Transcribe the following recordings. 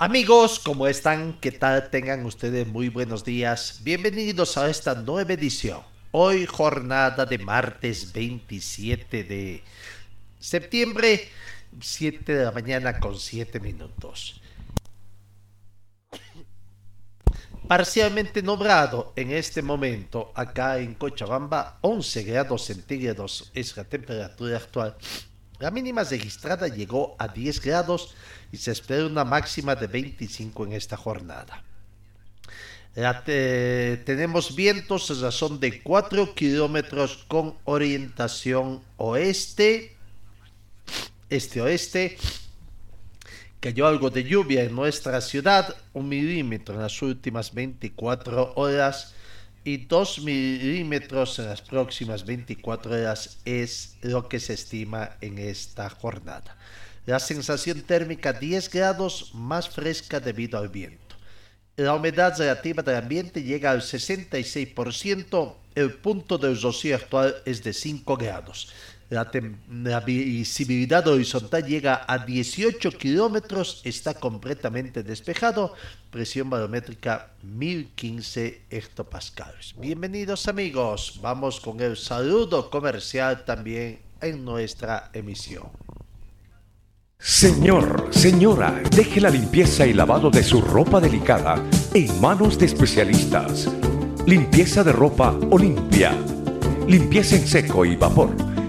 Amigos, ¿cómo están? ¿Qué tal? Tengan ustedes muy buenos días. Bienvenidos a esta nueva edición. Hoy jornada de martes 27 de septiembre, 7 de la mañana con 7 minutos. Parcialmente nublado en este momento acá en Cochabamba, 11 grados centígrados es la temperatura actual. La mínima registrada llegó a 10 grados y se espera una máxima de 25 en esta jornada. Tenemos vientos a razón de 4 kilómetros con orientación oeste, este-oeste. Cayó algo de lluvia en nuestra ciudad, un milímetro en las últimas 24 horas y 2 milímetros en las próximas 24 horas es lo que se estima en esta jornada. La sensación térmica 10 grados más fresca debido al viento. La humedad relativa del ambiente llega al 66%, el punto del rocío actual es de 5 grados. La, visibilidad horizontal llega a 18 kilómetros, está completamente despejado, presión barométrica 1015 hectopascales. Bienvenidos amigos, vamos con el saludo comercial también en nuestra emisión. Señor, señora, deje la limpieza y lavado de su ropa delicada en manos de especialistas. Limpieza de ropa Olimpia. Limpieza en seco y vapor.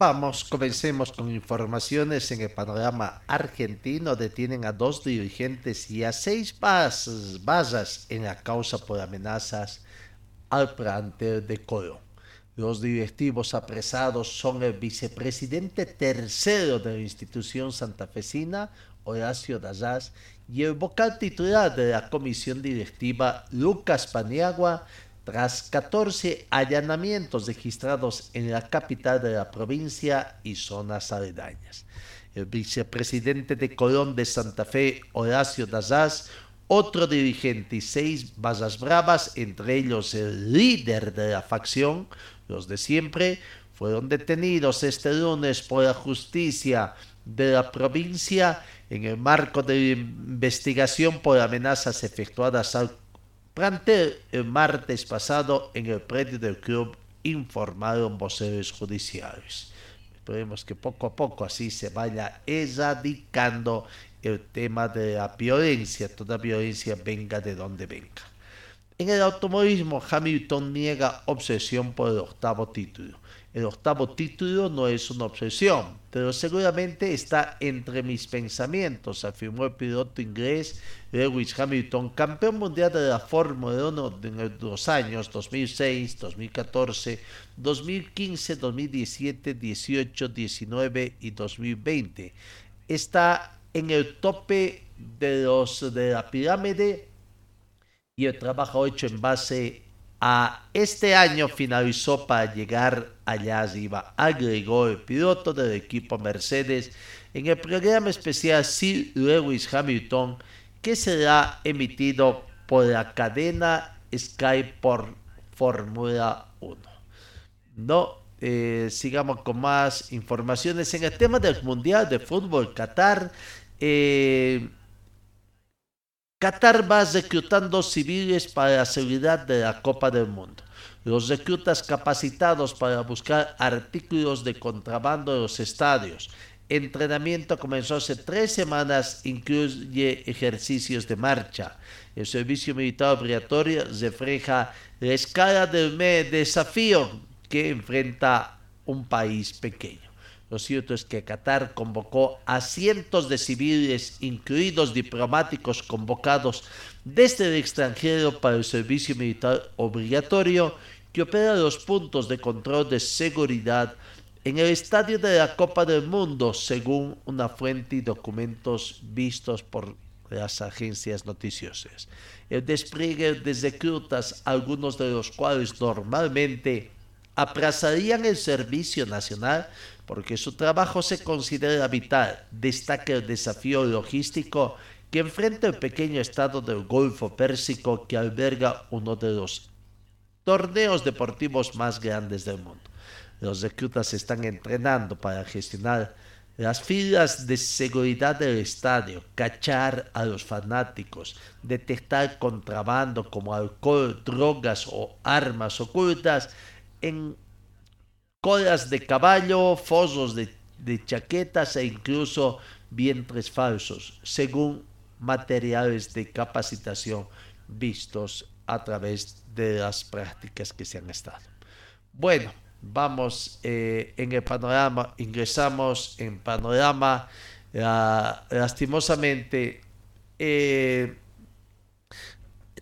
Vamos, comencemos con informaciones en el panorama argentino. Detienen a dos dirigentes y a seis bas- basas en la causa por amenazas al plantel de Coro. Los directivos apresados son el vicepresidente tercero de la institución santafesina, Horacio Dazaz, y el vocal titular de la comisión directiva, Lucas Paniagua, tras 14 allanamientos registrados en la capital de la provincia y zonas aledañas. El vicepresidente de Colón de Santa Fe, Horacio Dazaz, otro dirigente y seis basas bravas, entre ellos el líder de la facción, los de siempre, fueron detenidos este lunes por la justicia de la provincia en el marco de investigación por amenazas efectuadas al plantel el martes pasado en el predio del club, informaron voceros judiciales. Esperemos que poco a poco así se vaya erradicando el tema de la violencia, toda violencia venga de donde venga. En el automovilismo, Hamilton niega obsesión por el octavo título. El octavo título no es una obsesión, pero seguramente está entre mis pensamientos, afirmó el piloto inglés Lewis Hamilton, campeón mundial de la Fórmula 1 en los años 2006, 2014, 2015, 2017, 18, 19 y 2020. Está en el tope de los de la pirámide y el trabajo hecho en base a este año finalizó para llegar allá arriba, agregó el piloto del equipo Mercedes en el programa especial Sir Lewis Hamilton que será emitido por la cadena Sky por Fórmula 1. No eh, sigamos con más informaciones en el tema del Mundial de Fútbol Qatar. Eh, Qatar va reclutando civiles para la seguridad de la Copa del Mundo. Los reclutas capacitados para buscar artículos de contrabando en los estadios. Entrenamiento comenzó hace tres semanas, incluye ejercicios de marcha. El servicio militar obligatorio refleja la escala del desafío que enfrenta un país pequeño. Lo cierto es que Qatar convocó a cientos de civiles, incluidos diplomáticos convocados desde el extranjero para el servicio militar obligatorio que opera los puntos de control de seguridad en el estadio de la Copa del Mundo, según una fuente y documentos vistos por las agencias noticiosas. El despliegue de reclutas, algunos de los cuales normalmente aplazarían el servicio nacional porque su trabajo se considera vital, destaca el desafío logístico que enfrenta el pequeño estado del Golfo Pérsico que alberga uno de los torneos deportivos más grandes del mundo. Los reclutas están entrenando para gestionar las filas de seguridad del estadio, cachar a los fanáticos, detectar contrabando como alcohol, drogas o armas ocultas en colas de caballo, fosos de, de chaquetas e incluso vientres falsos, según materiales de capacitación vistos a través de las prácticas que se han estado. Bueno, vamos eh, en el panorama, ingresamos en panorama, lastimosamente, eh,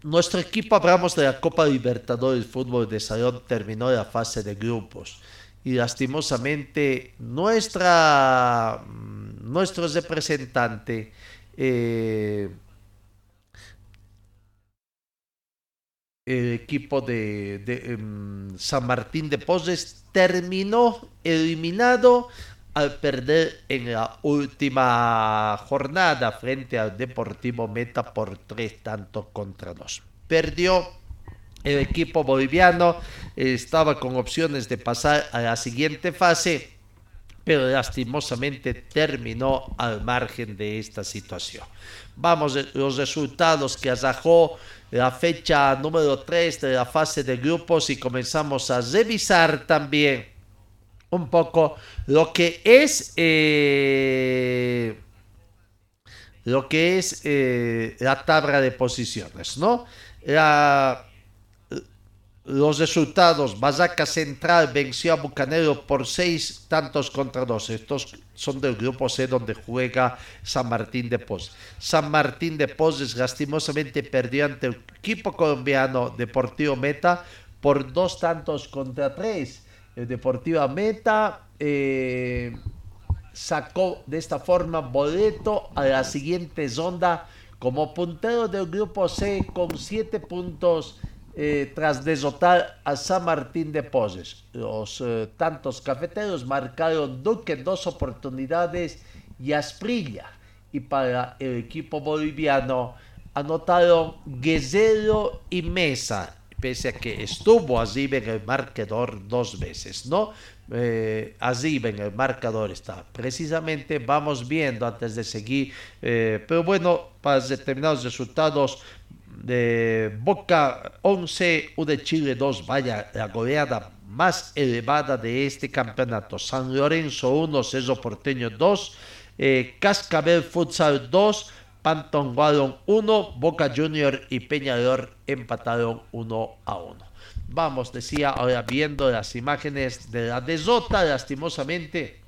nuestro equipo, hablamos de la Copa Libertadores Fútbol de Salón, terminó la fase de grupos y lastimosamente nuestra, mm, nuestro representante eh, el equipo de, em, San Martín de Poses terminó eliminado al perder en la última jornada frente al Deportivo Meta por tres tantos contra dos. Perdió el equipo boliviano, estaba con opciones de pasar a la siguiente fase, pero lastimosamente terminó al margen de esta situación. Vamos, los resultados que arrojó la fecha número 3 de la fase de grupos y comenzamos a revisar también un poco lo que es eh, lo que es eh, la tabla de posiciones, ¿no? La, los resultados, Bazaca Central venció a Bucanero por seis tantos contra dos. Estos son del grupo C donde juega San Martín de Pos. San Martín de Poses lastimosamente perdió ante el equipo colombiano Deportivo Meta por dos tantos contra tres. El Deportivo Meta eh, sacó de esta forma boleto a la siguiente ronda como puntero del grupo C con siete puntos eh, tras desotar a San Martín de Poses. Los eh, tantos cafeteros marcaron Duque dos oportunidades y Asprilla. Y para el equipo boliviano anotaron Guerrero y Mesa, pese a que estuvo allí en el marcador dos veces, ¿no? Eh, allí en el marcador está. Precisamente vamos viendo antes de seguir, eh, pero bueno, para determinados resultados, de Boca 11, U de Chile 2, vaya la goleada más elevada de este campeonato. San Lorenzo 1, Cerro Porteño 2, eh, Cascabel Futsal 2, Panton Wallon 1, Boca Junior y Peñador empataron 1 a 1. Vamos, decía, ahora viendo las imágenes de la desota, lastimosamente,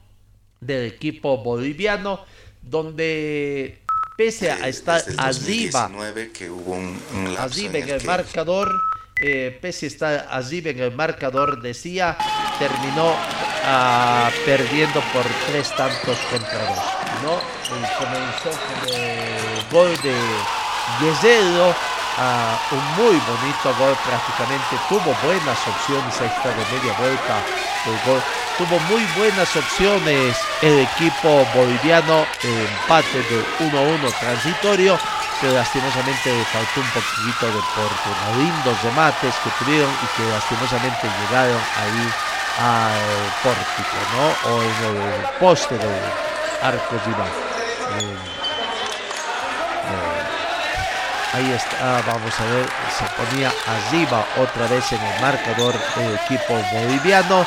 del equipo boliviano, donde pese a estar arriba, que hubo un, arriba en el, marcador, eh, pese a estar arriba en el marcador, decía, terminó uh, perdiendo por tres tantos contra dos. ¿no? Y comenzó con el gol de Guerrero, un muy bonito gol prácticamente, tuvo buenas opciones, ahí está de media vuelta el gol tuvo muy buenas opciones el equipo boliviano, el empate de 1-1 transitorio, pero lastimosamente faltó un poquito de fortuna. Lindos remates que tuvieron y que lastimosamente llegaron ahí al pórtico, ¿no? O en el poste de Arcos Iván. Eh, ahí está, vamos a ver, se ponía arriba otra vez en el marcador el equipo boliviano.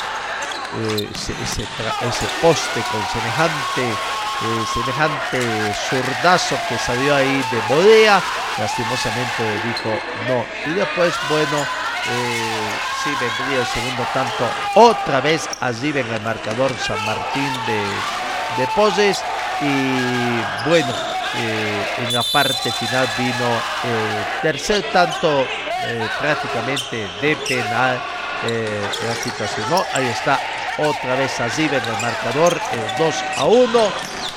Eh, ese, poste con semejante semejante zurdazo que salió ahí de Bodea, lastimosamente dijo no. Y después, bueno, eh, sí vendría el segundo tanto otra vez allí en el marcador San Martín de, de Poses. Y bueno, eh, en la parte final vino el tercer tanto eh, prácticamente de penal. la situación, ¿no? Ahí está otra vez allí en el marcador, 2 a 1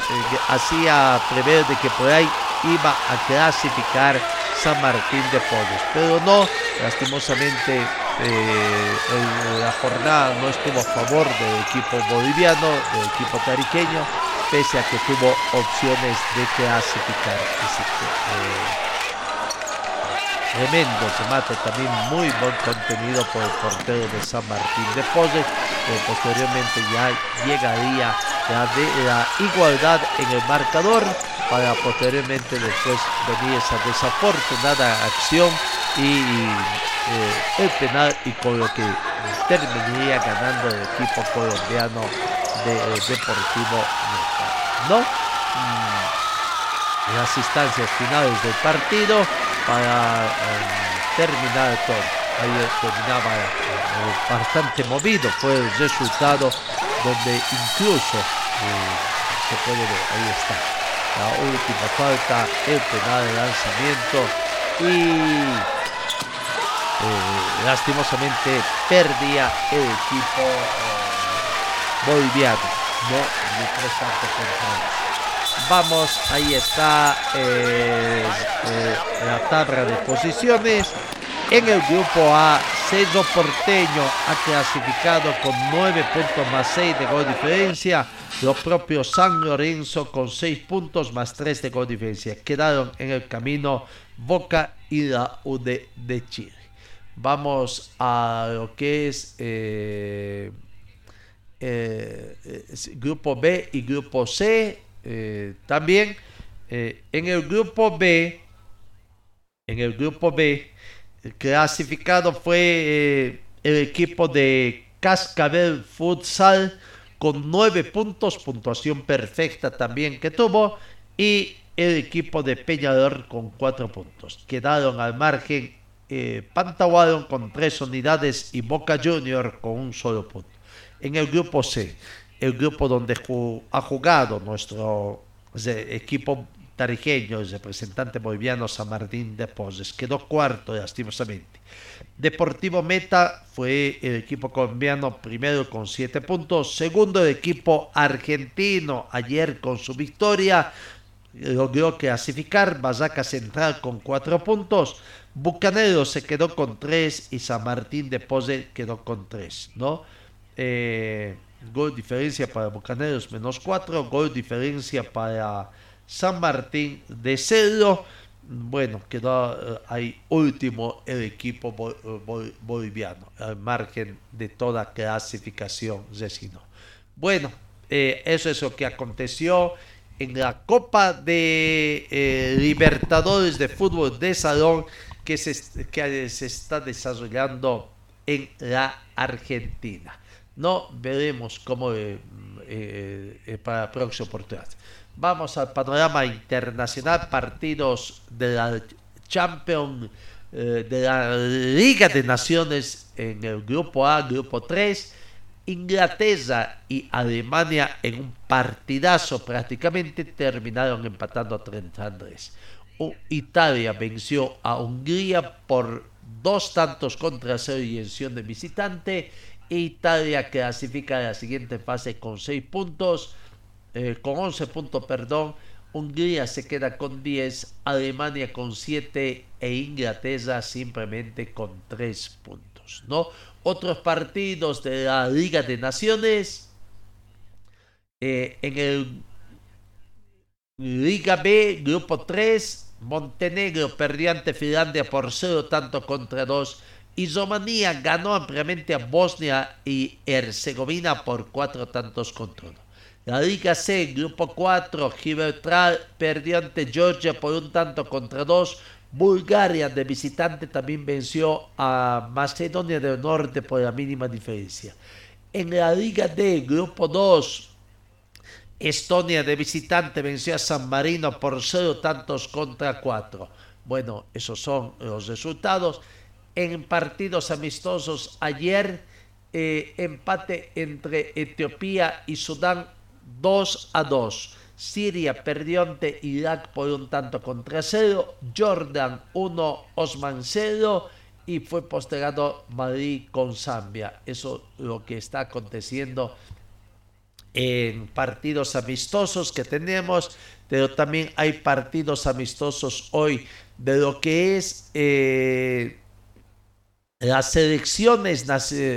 eh, hacía prever de que por ahí iba a clasificar San Martín de Porres, pero no, lastimosamente eh, la jornada no estuvo a favor del equipo boliviano, del equipo tariqueño, pese a que tuvo opciones de clasificar. Eh, tremendo remate, también muy buen contenido por el portero de San Martín de Pose, que posteriormente ya llegaría la, de, la igualdad en el marcador para posteriormente después venir esa desafortunada acción y eh, el penal y con lo que terminaría ganando el equipo colombiano de eh, Deportivo ¿no? Mm, las instancias finales del partido para eh, terminar todo. Ahí terminaba eh, bastante movido, fue el resultado donde incluso eh, se puede ver, ahí está, la última falta, el penal de lanzamiento y lastimosamente perdía el equipo boliviano, no tanto Vamos, ahí está eh, eh, la tabla de posiciones. En el grupo A, Cedo Porteño ha clasificado con 9 puntos más 6 de gol diferencia. Los propios San Lorenzo con 6 puntos más 3 de gol diferencia. Quedaron en el camino Boca y la UD de Chile. Vamos a lo que es eh, grupo B y grupo C. Eh, también eh, en el grupo B, en el grupo B, clasificado fue eh, el equipo de Cascabel Futsal con nueve puntos, puntuación perfecta también que tuvo, y el equipo de Peñador con cuatro puntos. Quedaron al margen eh, con tres unidades y Boca Junior con un solo punto. En el grupo C, el grupo donde ha jugado nuestro equipo tarijeño, el representante boliviano San Martín de Poses, quedó cuarto lastimosamente. Deportivo Meta fue el equipo colombiano primero con siete puntos, segundo el equipo argentino ayer con su victoria logró clasificar, Bazaca Central con cuatro puntos, Bucanero se quedó con tres y San Martín de Pose quedó con tres, ¿no? Eh, Gol diferencia para Bucaneros menos 4. Gol diferencia para San Martín de cero. Bueno, quedó eh, ahí último el equipo boliviano, al margen de toda clasificación resino. Bueno, eh, eso es lo que aconteció en la Copa de eh, Libertadores de Fútbol de Salón que se, que se está desarrollando en la Argentina. No veremos cómo eh, eh, eh, para próxima oportunidad. Vamos al panorama internacional, partidos de la Champions, de la Liga de Naciones en el grupo A, grupo 3. Inglaterra y Alemania en un partidazo prácticamente terminaron empatando a 33. Italia venció a Hungría por dos tantos contra cero y en de visitante Italia clasifica a la siguiente fase con 6 puntos, eh, con 11 puntos, perdón. Hungría se queda con 10, Alemania con 7 e Inglaterra simplemente con 3 puntos. ¿no? Otros partidos de la Liga de Naciones. Eh, en el Liga B, grupo 3, Montenegro perdió ante Finlandia por 0 tanto contra 2 y ganó ampliamente a Bosnia y Herzegovina por cuatro tantos contra uno. La Liga C, Grupo 4, Gibraltar perdió ante Georgia por un tanto contra dos. Bulgaria de visitante también venció a Macedonia del Norte por la mínima diferencia. En la Liga D, Grupo 2, Estonia de visitante venció a San Marino por cero tantos contra cuatro. Bueno, esos son los resultados. En partidos amistosos ayer, eh, empate entre Etiopía y Sudán 2 a 2. Siria perdió ante Irak por un tanto contra cero. Jordan 1, Osman 0 y fue postergado Madrid con Zambia. Eso es lo que está aconteciendo en partidos amistosos que tenemos, pero también hay partidos amistosos hoy de lo que es eh, las selecciones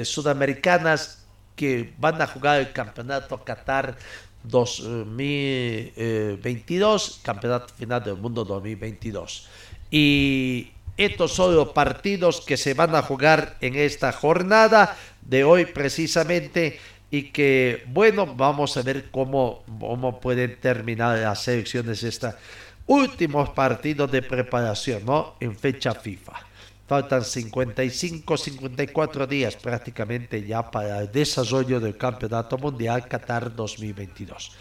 sudamericanas que van a jugar el campeonato Qatar 2022, campeonato final del mundo 2022. Y estos son los partidos que se van a jugar en esta jornada de hoy precisamente y que, bueno, vamos a ver cómo, cómo pueden terminar las selecciones esta últimos partidos de preparación, ¿no? En fecha FIFA. Faltan 55, 54 días prácticamente ya para el desarrollo del Campeonato Mundial Qatar 2022.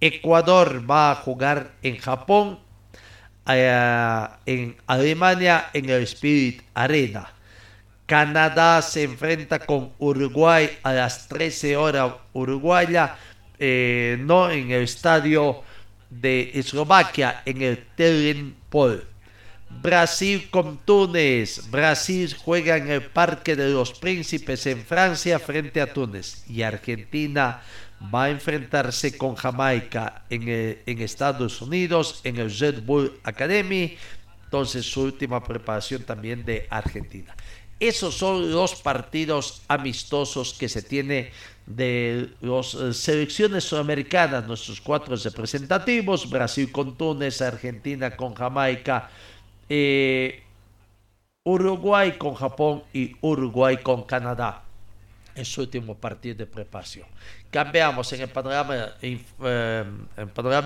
Ecuador va a jugar en Japón, eh, en Alemania, en el Spirit Arena. Canadá se enfrenta con Uruguay a las 13 horas uruguaya, eh, no en el estadio de Eslovaquia, en el Telenpol. Brasil con Túnez. Brasil juega en el Parque de los Príncipes en Francia frente a Túnez. Y Argentina va a enfrentarse con Jamaica en, en Estados Unidos, en el Red Bull Academy. Entonces su última preparación también de Argentina. Esos son los partidos amistosos que se tiene de las eh, selecciones sudamericanas, nuestros cuatro representativos, Brasil con Túnez, Argentina con Jamaica, eh, Uruguay con Japón y Uruguay con Canadá en su último partido de preparación. Cambiamos en el panorama, eh,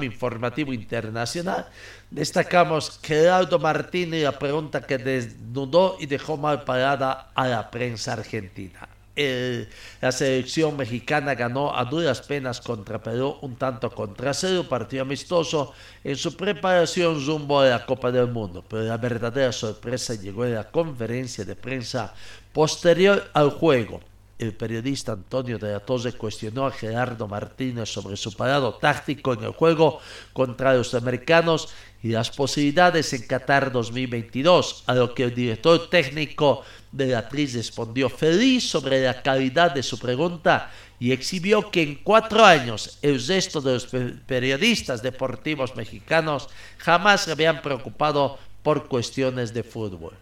informativo internacional. Destacamos Gerardo Martínez la pregunta que desnudó y dejó mal parada a la prensa argentina. La selección mexicana ganó a duras penas contra Perú un tanto contra cero, partido amistoso en su preparación rumbo a la Copa del Mundo. Pero la verdadera sorpresa llegó en la conferencia de prensa posterior al juego el periodista Antonio de la Torre cuestionó a Gerardo Martínez sobre su parado táctico en el juego contra los americanos y las posibilidades en Qatar 2022, a lo que el director técnico de la actriz respondió feliz sobre la calidad de su pregunta y exhibió que en cuatro años el resto de los periodistas deportivos mexicanos jamás se habían preocupado por cuestiones de fútbol.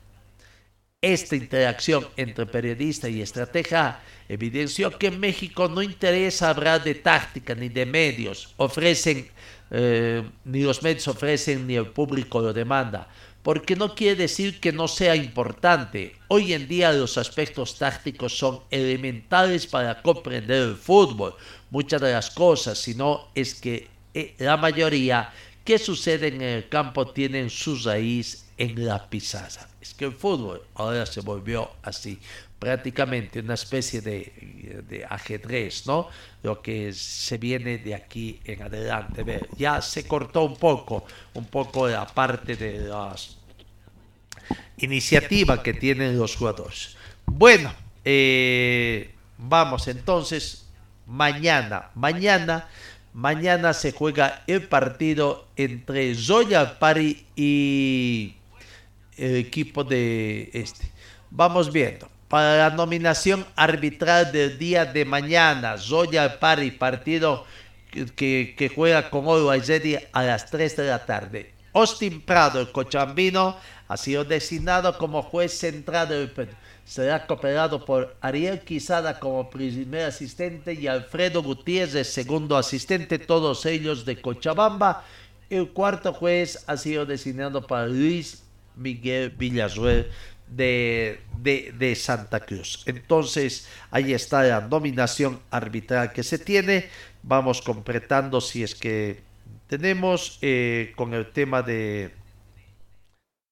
Esta interacción entre periodista y estratega evidenció que en México no interesa hablar de táctica ni de medios, ofrecen, eh, ni los medios ofrecen ni el público lo demanda, porque no quiere decir que no sea importante. Hoy en día los aspectos tácticos son elementales para comprender el fútbol. Muchas de las cosas, si no es que eh, la mayoría que sucede en el campo tienen su raíz en la pisada es que el fútbol ahora se volvió así, prácticamente una especie de, ajedrez, ¿no? Lo que se viene de aquí en adelante. Ya se cortó un poco, un poco la parte de las iniciativas que tienen los jugadores. Bueno, eh, vamos entonces, mañana, mañana, mañana se juega el partido entre Zoya Pari y equipo de este. Vamos viendo. Para la nominación arbitral del día de mañana, Zoya Pari, partido que, que juega con Oro a las 3 de la tarde. Austin Prado, el cochambino, ha sido designado como juez central del Será cooperado por Ariel Quisada como primer asistente y Alfredo Gutiérrez, segundo asistente, todos ellos de Cochabamba. El cuarto juez ha sido designado para Luis Miguel Villarruel de, de, Santa Cruz. Entonces, ahí está la nominación arbitral que se tiene. Vamos completando si es que tenemos eh, con el tema de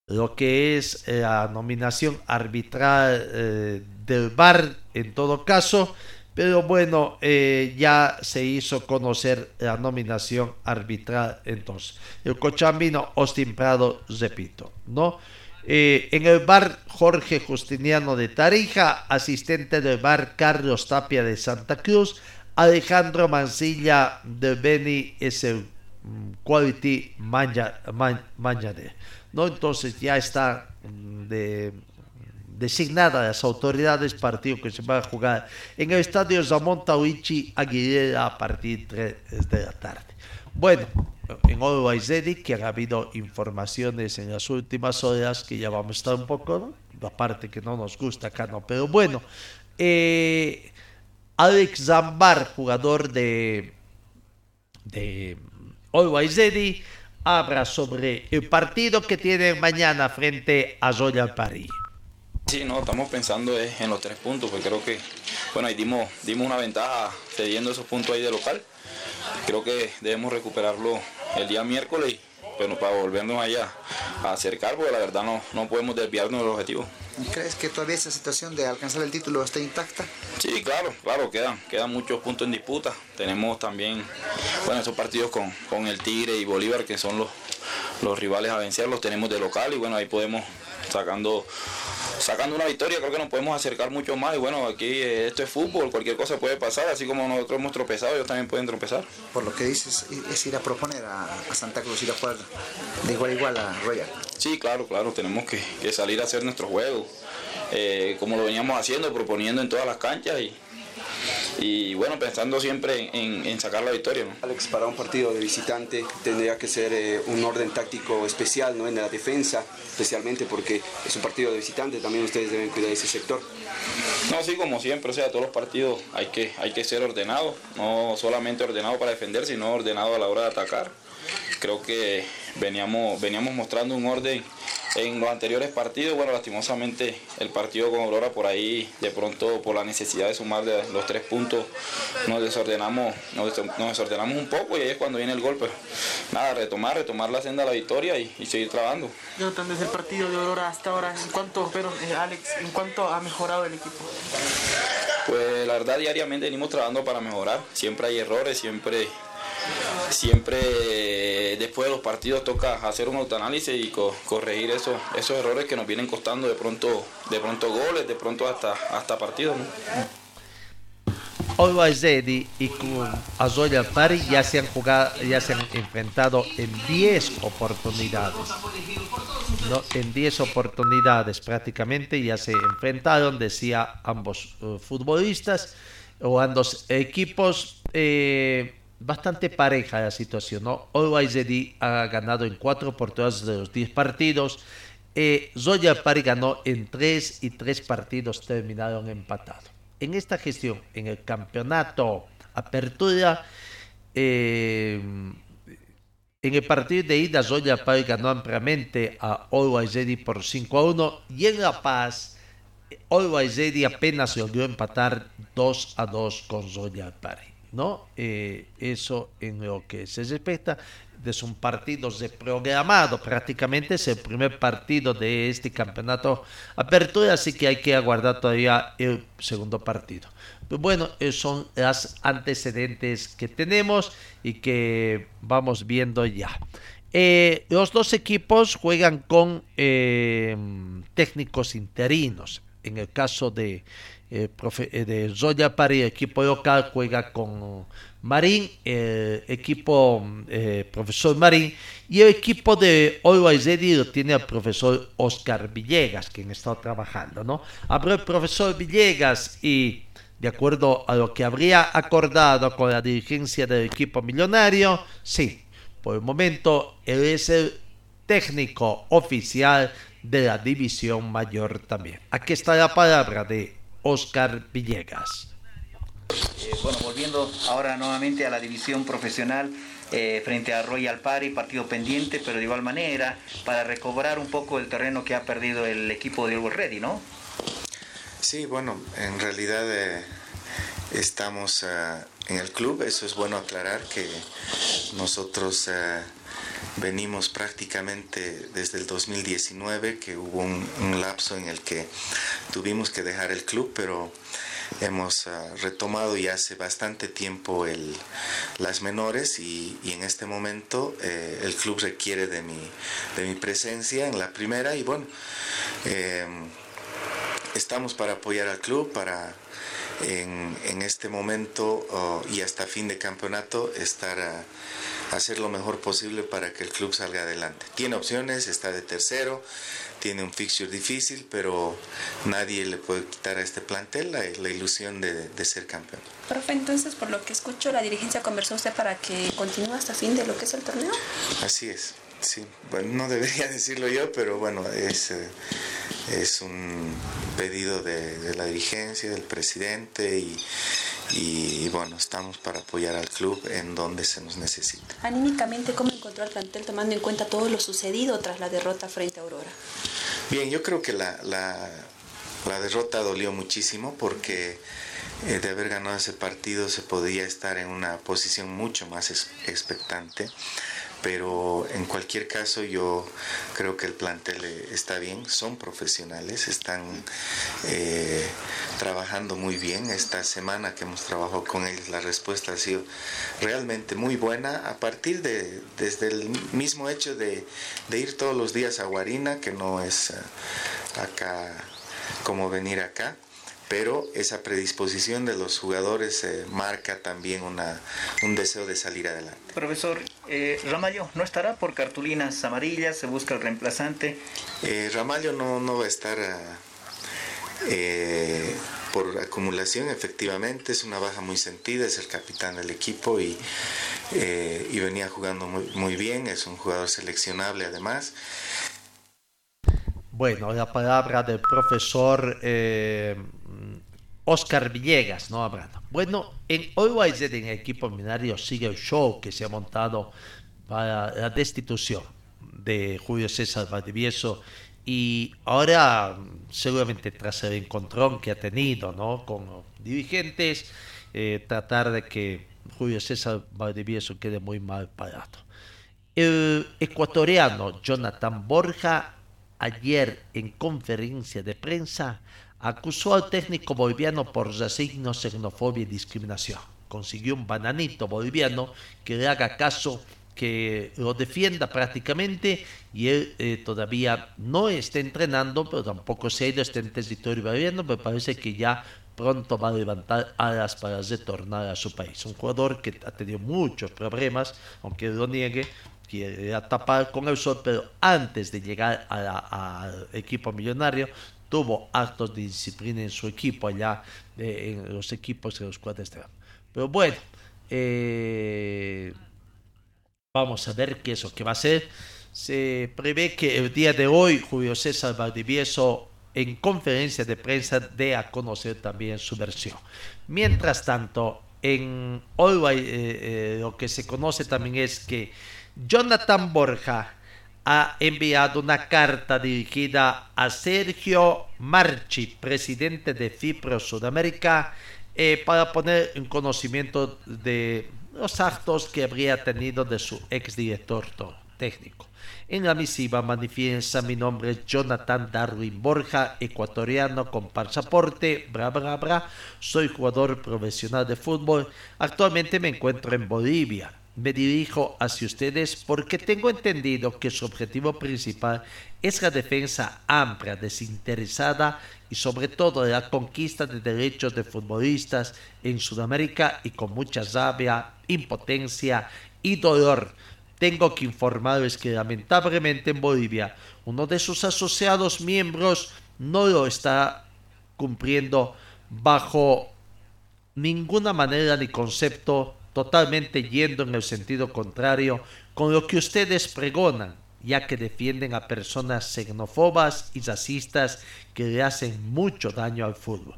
lo que es la nominación arbitral eh, del VAR en todo caso. Pero bueno, eh, ya se hizo conocer la nominación arbitral entonces. El cochambino Austin Prado, repito, ¿no? Eh, en el bar Jorge Justiniano de Tarija, asistente del bar Carlos Tapia de Santa Cruz, Alejandro Mancilla de Beni es el mm, Quality Manager, ¿no? Entonces ya está mm, de, designada las autoridades partido que se va a jugar en el estadio Zamón Tauichi Aguilera a partir de la tarde. Bueno, en Always que han habido informaciones en las últimas horas que ya vamos a estar un poco, ¿no? aparte que no nos gusta acá, no, pero bueno, eh, Alex Zambar, jugador de, de Always habla sobre el partido que tiene mañana frente a Zoya París. Sí, no, estamos pensando en los tres puntos, porque creo que, bueno, ahí dimos, dimos una ventaja cediendo esos puntos ahí de local creo que debemos recuperarlo el día miércoles, pero para volvernos allá a acercar, porque la verdad no, no podemos desviarnos del objetivo. ¿Crees que todavía esa situación de alcanzar el título está intacta? Sí, claro, claro, quedan, quedan muchos puntos en disputa. Tenemos también, bueno, esos partidos con, con el Tigre y Bolívar, que son los, los rivales a vencer, los tenemos de local y bueno, ahí podemos sacando sacando una victoria creo que nos podemos acercar mucho más y bueno, aquí eh, esto es fútbol, cualquier cosa puede pasar, así como nosotros hemos tropezado, ellos también pueden tropezar. Por lo que dices, es ir a proponer a, Santa Cruz, ir a jugar de igual a igual a Royal. Sí, claro, claro, tenemos que, salir a hacer nuestro juego, eh, como lo veníamos haciendo, proponiendo en todas las canchas y, y bueno, pensando siempre en, sacar la victoria. Alex, para un partido de visitante tendría que ser eh, un orden táctico especial ¿no? en la defensa, especialmente porque es un partido de visitante, también ustedes deben cuidar ese sector. No, sí, como siempre, o sea, todos los partidos hay que, hay que ser ordenado, no solamente ordenado para defender, sino ordenado a la hora de atacar. Creo que veníamos, veníamos mostrando un orden en los anteriores partidos, bueno, lastimosamente el partido con Aurora por ahí, de pronto por la necesidad de sumar de los tres puntos, nos desordenamos, nos, desordenamos un poco y ahí es cuando viene el golpe. Nada, retomar, retomar la senda de la victoria y, seguir trabajando. Jonathan, desde el partido de Aurora hasta ahora, ¿en cuánto, pero eh, Alex, en cuánto ha mejorado el equipo? Pues la verdad diariamente venimos trabajando para mejorar, siempre hay errores, siempre siempre después de los partidos toca hacer un autoanálisis y corregir esos, esos errores que nos vienen costando de pronto, de pronto goles, de pronto hasta, hasta partidos. ¿no? y con Azoya Pari ya se han jugado, ya se han enfrentado en 10 oportunidades. ¿no? En 10 oportunidades prácticamente ya se enfrentaron, decía ambos uh, futbolistas o ambos equipos. Eh, bastante pareja la situación, ¿no? Always ha ganado en cuatro oportunidades de los 10 partidos. Eh, Zoya Pari ganó en tres y tres partidos terminaron empatados. En esta gestión, en el campeonato Apertura, eh, en el partido de ida, Zoya Pari ganó ampliamente a Always por 5 a 1 y en La Paz, Always apenas logró empatar 2 a 2 con Zoya Pari. ¿No? Eh, eso en lo que se respecta de un partido de programado, prácticamente es el primer partido de este campeonato apertura, así que hay que aguardar todavía el segundo partido. Pues bueno, son las antecedentes que tenemos y que vamos viendo ya. Eh, los dos equipos juegan con eh, técnicos interinos. En el caso de eh, eh, de Zoya Pari, equipo local, juega con Marín, el equipo eh, profesor Marín, y el equipo de Always Ready lo tiene el profesor Oscar Villegas, quien está trabajando, ¿no? Habló el profesor Villegas y de acuerdo a lo que habría acordado con la dirigencia del equipo millonario, sí, por el momento él es el técnico oficial de la división mayor también. Aquí está la palabra de Oscar Villegas. Eh, bueno, volviendo ahora nuevamente a la división profesional, eh, frente a Royal Party, partido pendiente, pero de igual manera para recobrar un poco el terreno que ha perdido el equipo de Always Ready, ¿no? Sí, bueno, en realidad eh, estamos eh, en el club, eso es bueno aclarar que nosotros venimos prácticamente desde el 2019, que hubo un, lapso en el que tuvimos que dejar el club, pero hemos ah, retomado ya hace bastante tiempo el, las menores y, en este momento eh, el club requiere de mi, de mi presencia en la primera y bueno, eh, estamos para apoyar al club, para en, este momento oh, y hasta fin de campeonato estar... a hacer lo mejor posible para que el club salga adelante. Tiene opciones, está de tercero, tiene un fixture difícil, pero nadie le puede quitar a este plantel la, ilusión de, de, ser campeón. Profe, entonces, por lo que escucho, la dirigencia conversó usted para que continúe hasta fin de lo que es el torneo. Así es, sí. Bueno, no debería decirlo yo, pero bueno, es, eh, es un pedido de, de la dirigencia, del presidente y y, bueno, estamos para apoyar al club en donde se nos necesite. Anímicamente, ¿cómo encontró el plantel tomando en cuenta todo lo sucedido tras la derrota frente a Aurora? Bien, yo creo que la, la, la derrota dolió muchísimo porque eh, de haber ganado ese partido se podía estar en una posición mucho más expectante pero en cualquier caso yo creo que el plantel eh, está bien, son profesionales, están eh, trabajando muy bien. Esta semana que hemos trabajado con ellos la respuesta ha sido realmente muy buena a partir de, desde el mismo hecho de, ir todos los días a Guarina, que no es eh, acá como venir acá pero esa predisposición de los jugadores eh, marca también una, un deseo de salir adelante. Profesor, eh, Ramallo no estará por cartulinas amarillas, se busca el reemplazante. Eh, Ramallo no, no va a estar eh, por acumulación, efectivamente, es una baja muy sentida, es el capitán del equipo y, y venía jugando muy, muy bien, es un jugador seleccionable además. Bueno, la palabra del profesor eh, Oscar Villegas, ¿no? Hablando. Bueno, en Always en el equipo minario sigue el show que se ha montado para la destitución de Julio César Valdivieso y ahora seguramente tras el encontrón que ha tenido ¿no? con los dirigentes, eh, tratar de que Julio César Valdivieso quede muy mal parado. El ecuatoriano Jonathan Borja ayer en conferencia de prensa acusó al técnico boliviano por racismo, xenofobia y discriminación. Consiguió un bananito boliviano que le haga caso, que lo defienda prácticamente y él eh, todavía no está entrenando, pero tampoco se ha ido este en territorio boliviano, pero parece que ya pronto va a levantar alas para retornar a su país. Un jugador que ha tenido muchos problemas, aunque lo niegue, quiere tapar con el sol, pero antes de llegar al equipo millonario, tuvo actos de disciplina en su equipo allá, en los equipos de los cuales estaba. Pero bueno, eh, vamos a ver qué es lo que va a ser. Se prevé que el día de hoy Julio César Valdivieso en conferencia de prensa dé a conocer también su versión. Mientras tanto, en hoy eh, eh, lo que se conoce también es que Jonathan Borja ha enviado una carta dirigida a Sergio Marchi, presidente de FIPRO Sudamérica, eh, para poner en conocimiento de los actos que habría tenido de su exdirector técnico. En la misiva manifiesta mi nombre Jonathan Darwin Borja, ecuatoriano con pasaporte, bra bra, soy jugador profesional de fútbol, actualmente me encuentro en Bolivia me dirijo hacia ustedes porque tengo entendido que su objetivo principal es la defensa amplia, desinteresada y sobre todo la conquista de derechos de futbolistas en Sudamérica y con mucha rabia, impotencia y dolor. Tengo que informarles que lamentablemente en Bolivia uno de sus asociados miembros no lo está cumpliendo bajo ninguna manera ni concepto totalmente yendo en el sentido contrario con lo que ustedes pregonan, ya que defienden a personas xenófobas y racistas que le hacen mucho daño al fútbol.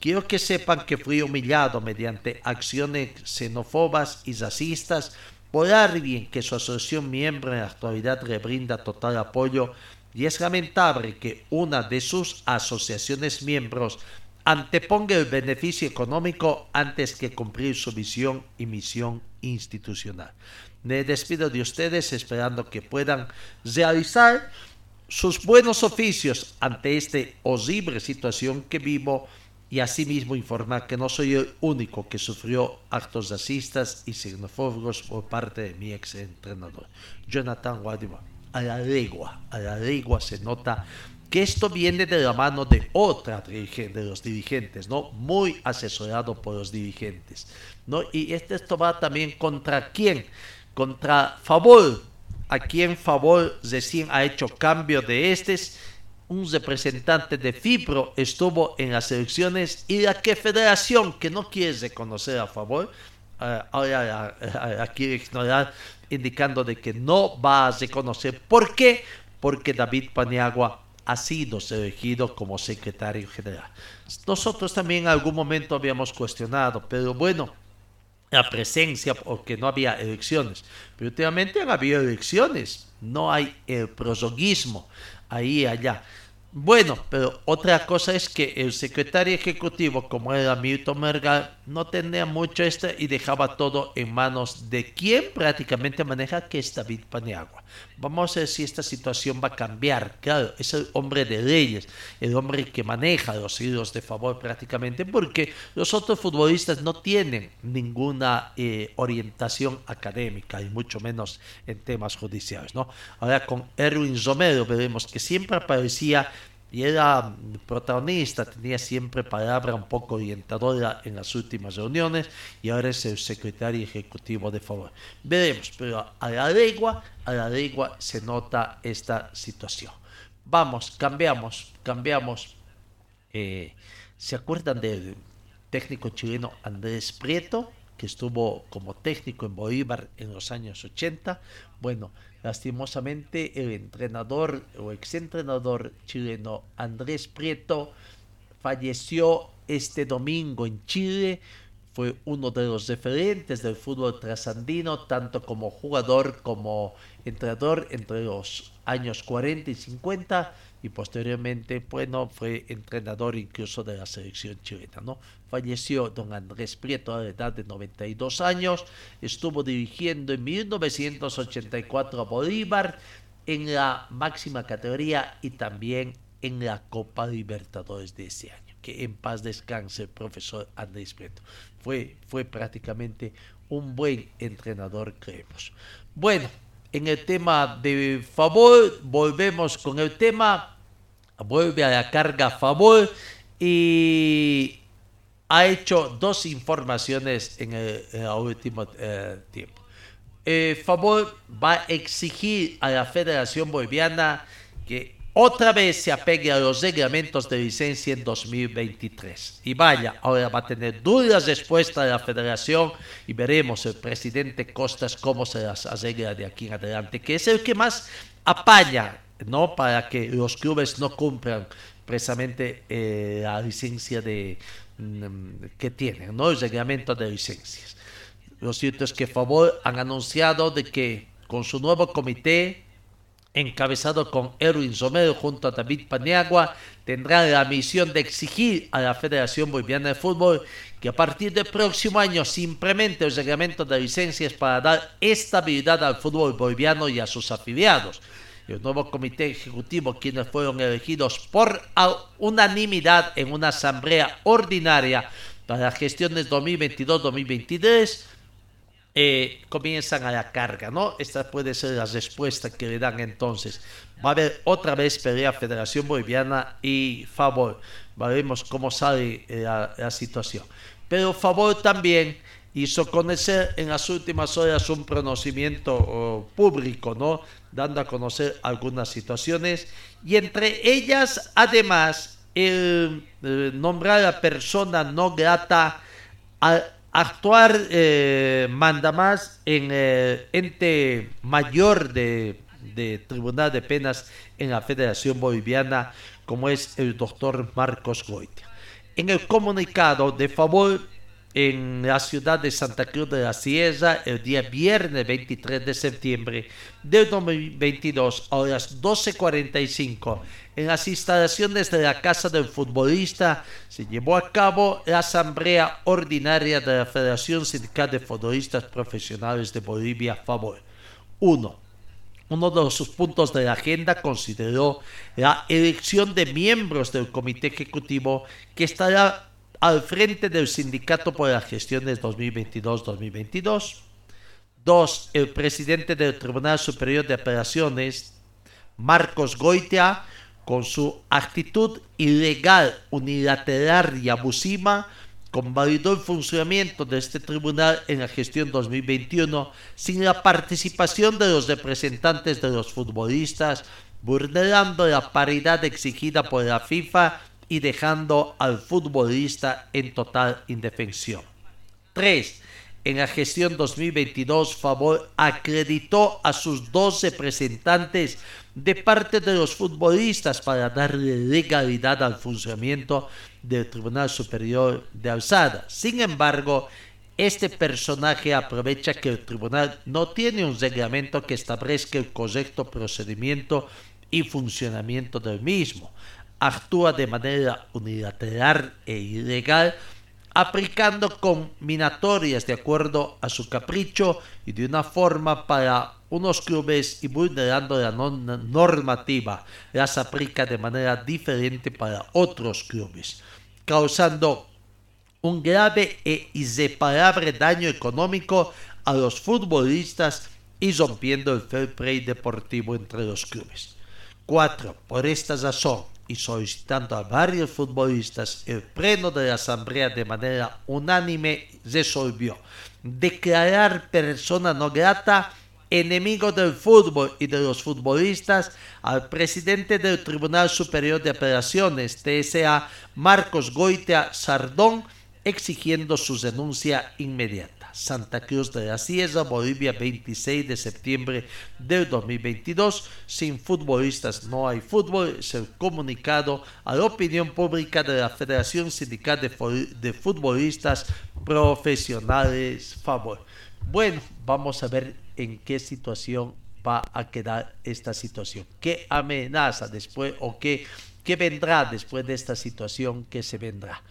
Quiero que sepan que fui humillado mediante acciones xenófobas y racistas por alguien que su asociación miembro en la actualidad le brinda total apoyo y es lamentable que una de sus asociaciones miembros anteponga el beneficio económico antes que cumplir su visión y misión institucional. Me despido de ustedes esperando que puedan realizar sus buenos oficios ante esta horrible situación que vivo y asimismo informar que no soy el único que sufrió actos racistas y xenofóbicos por parte de mi ex entrenador, Jonathan Guadima. A la legua, a la legua se nota que esto viene de la mano de otra de los dirigentes, ¿no? Muy asesorado por los dirigentes, ¿no? Y este, esto va también contra quién? Contra Favor, a quien Favor recién ha hecho cambio de estos un representante de Fibro estuvo en las elecciones y la que Federación, que no quiere reconocer a favor, uh, ahora la, quiere ignorar, indicando de que no va a reconocer. ¿Por qué? Porque David Paniagua ha sido elegido como secretario general. Nosotros también en algún momento habíamos cuestionado, pero bueno, la presencia, porque no había elecciones. Pero últimamente han habido elecciones, no hay el prosoguismo ahí y allá. Bueno, pero otra cosa es que el secretario ejecutivo, como era Milton Mergal, no tenía mucho esto y dejaba todo en manos de quien prácticamente maneja, que es David Paniagua. Vamos a ver si esta situación va a cambiar. Claro, es el hombre de leyes, el hombre que maneja los hilos de favor prácticamente, porque los otros futbolistas no tienen ninguna eh, orientación académica y mucho menos en temas judiciales. ¿no? Ahora con Erwin Romero veremos que siempre aparecía y era protagonista, tenía siempre palabra un poco orientadora en las últimas reuniones y ahora es el secretario ejecutivo de favor. Veremos, pero a la legua, a la legua se nota esta situación. Vamos, cambiamos, cambiamos. Eh, ¿Se acuerdan del técnico chileno Andrés Prieto? Que estuvo como técnico en Bolívar en los años 80. Bueno, lastimosamente el entrenador o exentrenador chileno Andrés Prieto falleció este domingo en Chile. Fue uno de los referentes del fútbol trasandino, tanto como jugador como entrenador entre los años 40 y 50 y posteriormente, bueno, fue entrenador incluso de la selección chilena, ¿no? Falleció don Andrés Prieto a la edad de 92 años, estuvo dirigiendo en 1984 a Bolívar en la máxima categoría y también en la Copa Libertadores de ese año. Que en paz descanse el profesor Andrés Prieto. Fue, fue prácticamente un buen entrenador, creemos. Bueno, en el tema de favor, volvemos con el tema vuelve a la carga favor y ha hecho dos informaciones en el, último eh, tiempo. Eh, favor va a exigir a la Federación Boliviana que otra vez se apegue a los reglamentos de licencia en 2023. Y vaya, ahora va a tener duras respuestas de la federación y veremos el presidente Costas cómo se las arregla de aquí en adelante, que es el que más apaña ¿no? Para que los clubes no cumplan precisamente eh, la licencia de, que tienen, ¿no? El reglamento de licencias. Lo cierto es que Favor han anunciado de que con su nuevo comité, encabezado con Erwin Romero junto a David Paniagua, tendrá la misión de exigir a la Federación Boliviana de Fútbol que a partir del próximo año se implemente el reglamento de licencias para dar estabilidad al fútbol boliviano y a sus afiliados el nuevo comité ejecutivo, quienes fueron elegidos por unanimidad en una asamblea ordinaria para las gestiones 2022-2023, eh, comienzan a la carga, ¿no? Esta puede ser la respuesta que le dan entonces. Va a haber otra vez pelea Federación Boliviana y Favor. Veremos cómo sale eh, la situación. Pero Favor también hizo conocer en las últimas horas un pronunciamiento oh, público, ¿no? Dando a conocer algunas situaciones y entre ellas, además, el, nombrar a persona no grata a actuar eh, manda más en el ente mayor de, de Tribunal de Penas en la Federación Boliviana, como es el doctor Marcos Goitia. En el comunicado de favor en la ciudad de Santa Cruz de la Sierra el día viernes 23 de septiembre de 2022 a las 12.45 en las instalaciones de la Casa del Futbolista se llevó a cabo la asamblea ordinaria de la Federación Sindical de Futbolistas Profesionales de Bolivia Favor. 1. Uno de sus puntos de la agenda consideró la elección de miembros del comité ejecutivo que estará al frente del sindicato por las gestiones 2022-2022. 2. El presidente del Tribunal Superior de Apelaciones, Marcos Goitia, con su actitud ilegal, unilateral y abusiva, convalidó el funcionamiento de este tribunal en la gestión 2021 sin la participación de los representantes de los futbolistas, vulnerando la paridad exigida por la FIFA y dejando al futbolista en total indefensión. 3. En la gestión 2022, Favor acreditó a sus dos representantes de parte de los futbolistas para darle legalidad al funcionamiento del Tribunal Superior de Alzada. Sin embargo, este personaje aprovecha que el tribunal no tiene un reglamento que establezca el correcto procedimiento y funcionamiento del mismo. Actúa de manera unilateral e ilegal aplicando combinatorias de acuerdo a su capricho y de una forma para unos clubes y vulnerando la normativa, las aplica de manera diferente para otros clubes, causando un grave e irreparable daño económico a los futbolistas y rompiendo el fair play deportivo entre los clubes. 4. Por esta razón, y solicitando a varios futbolistas, el pleno de la asamblea de manera unánime resolvió declarar persona no grata enemigo del fútbol y de los futbolistas al presidente del Tribunal Superior de Apelaciones, TSA, Marcos Goitea Sardón, exigiendo su renuncia inmediata. Santa Cruz de la Sierra, Bolivia, 26 de septiembre del 2022. Sin futbolistas no hay fútbol. Es el comunicado a la opinión pública de la Federación Sindical de, Futbolistas Profesionales Favor. Bueno, vamos a ver en qué situación va a quedar esta situación. ¿Qué amenaza después o qué, qué vendrá después de esta situación que se vendrá?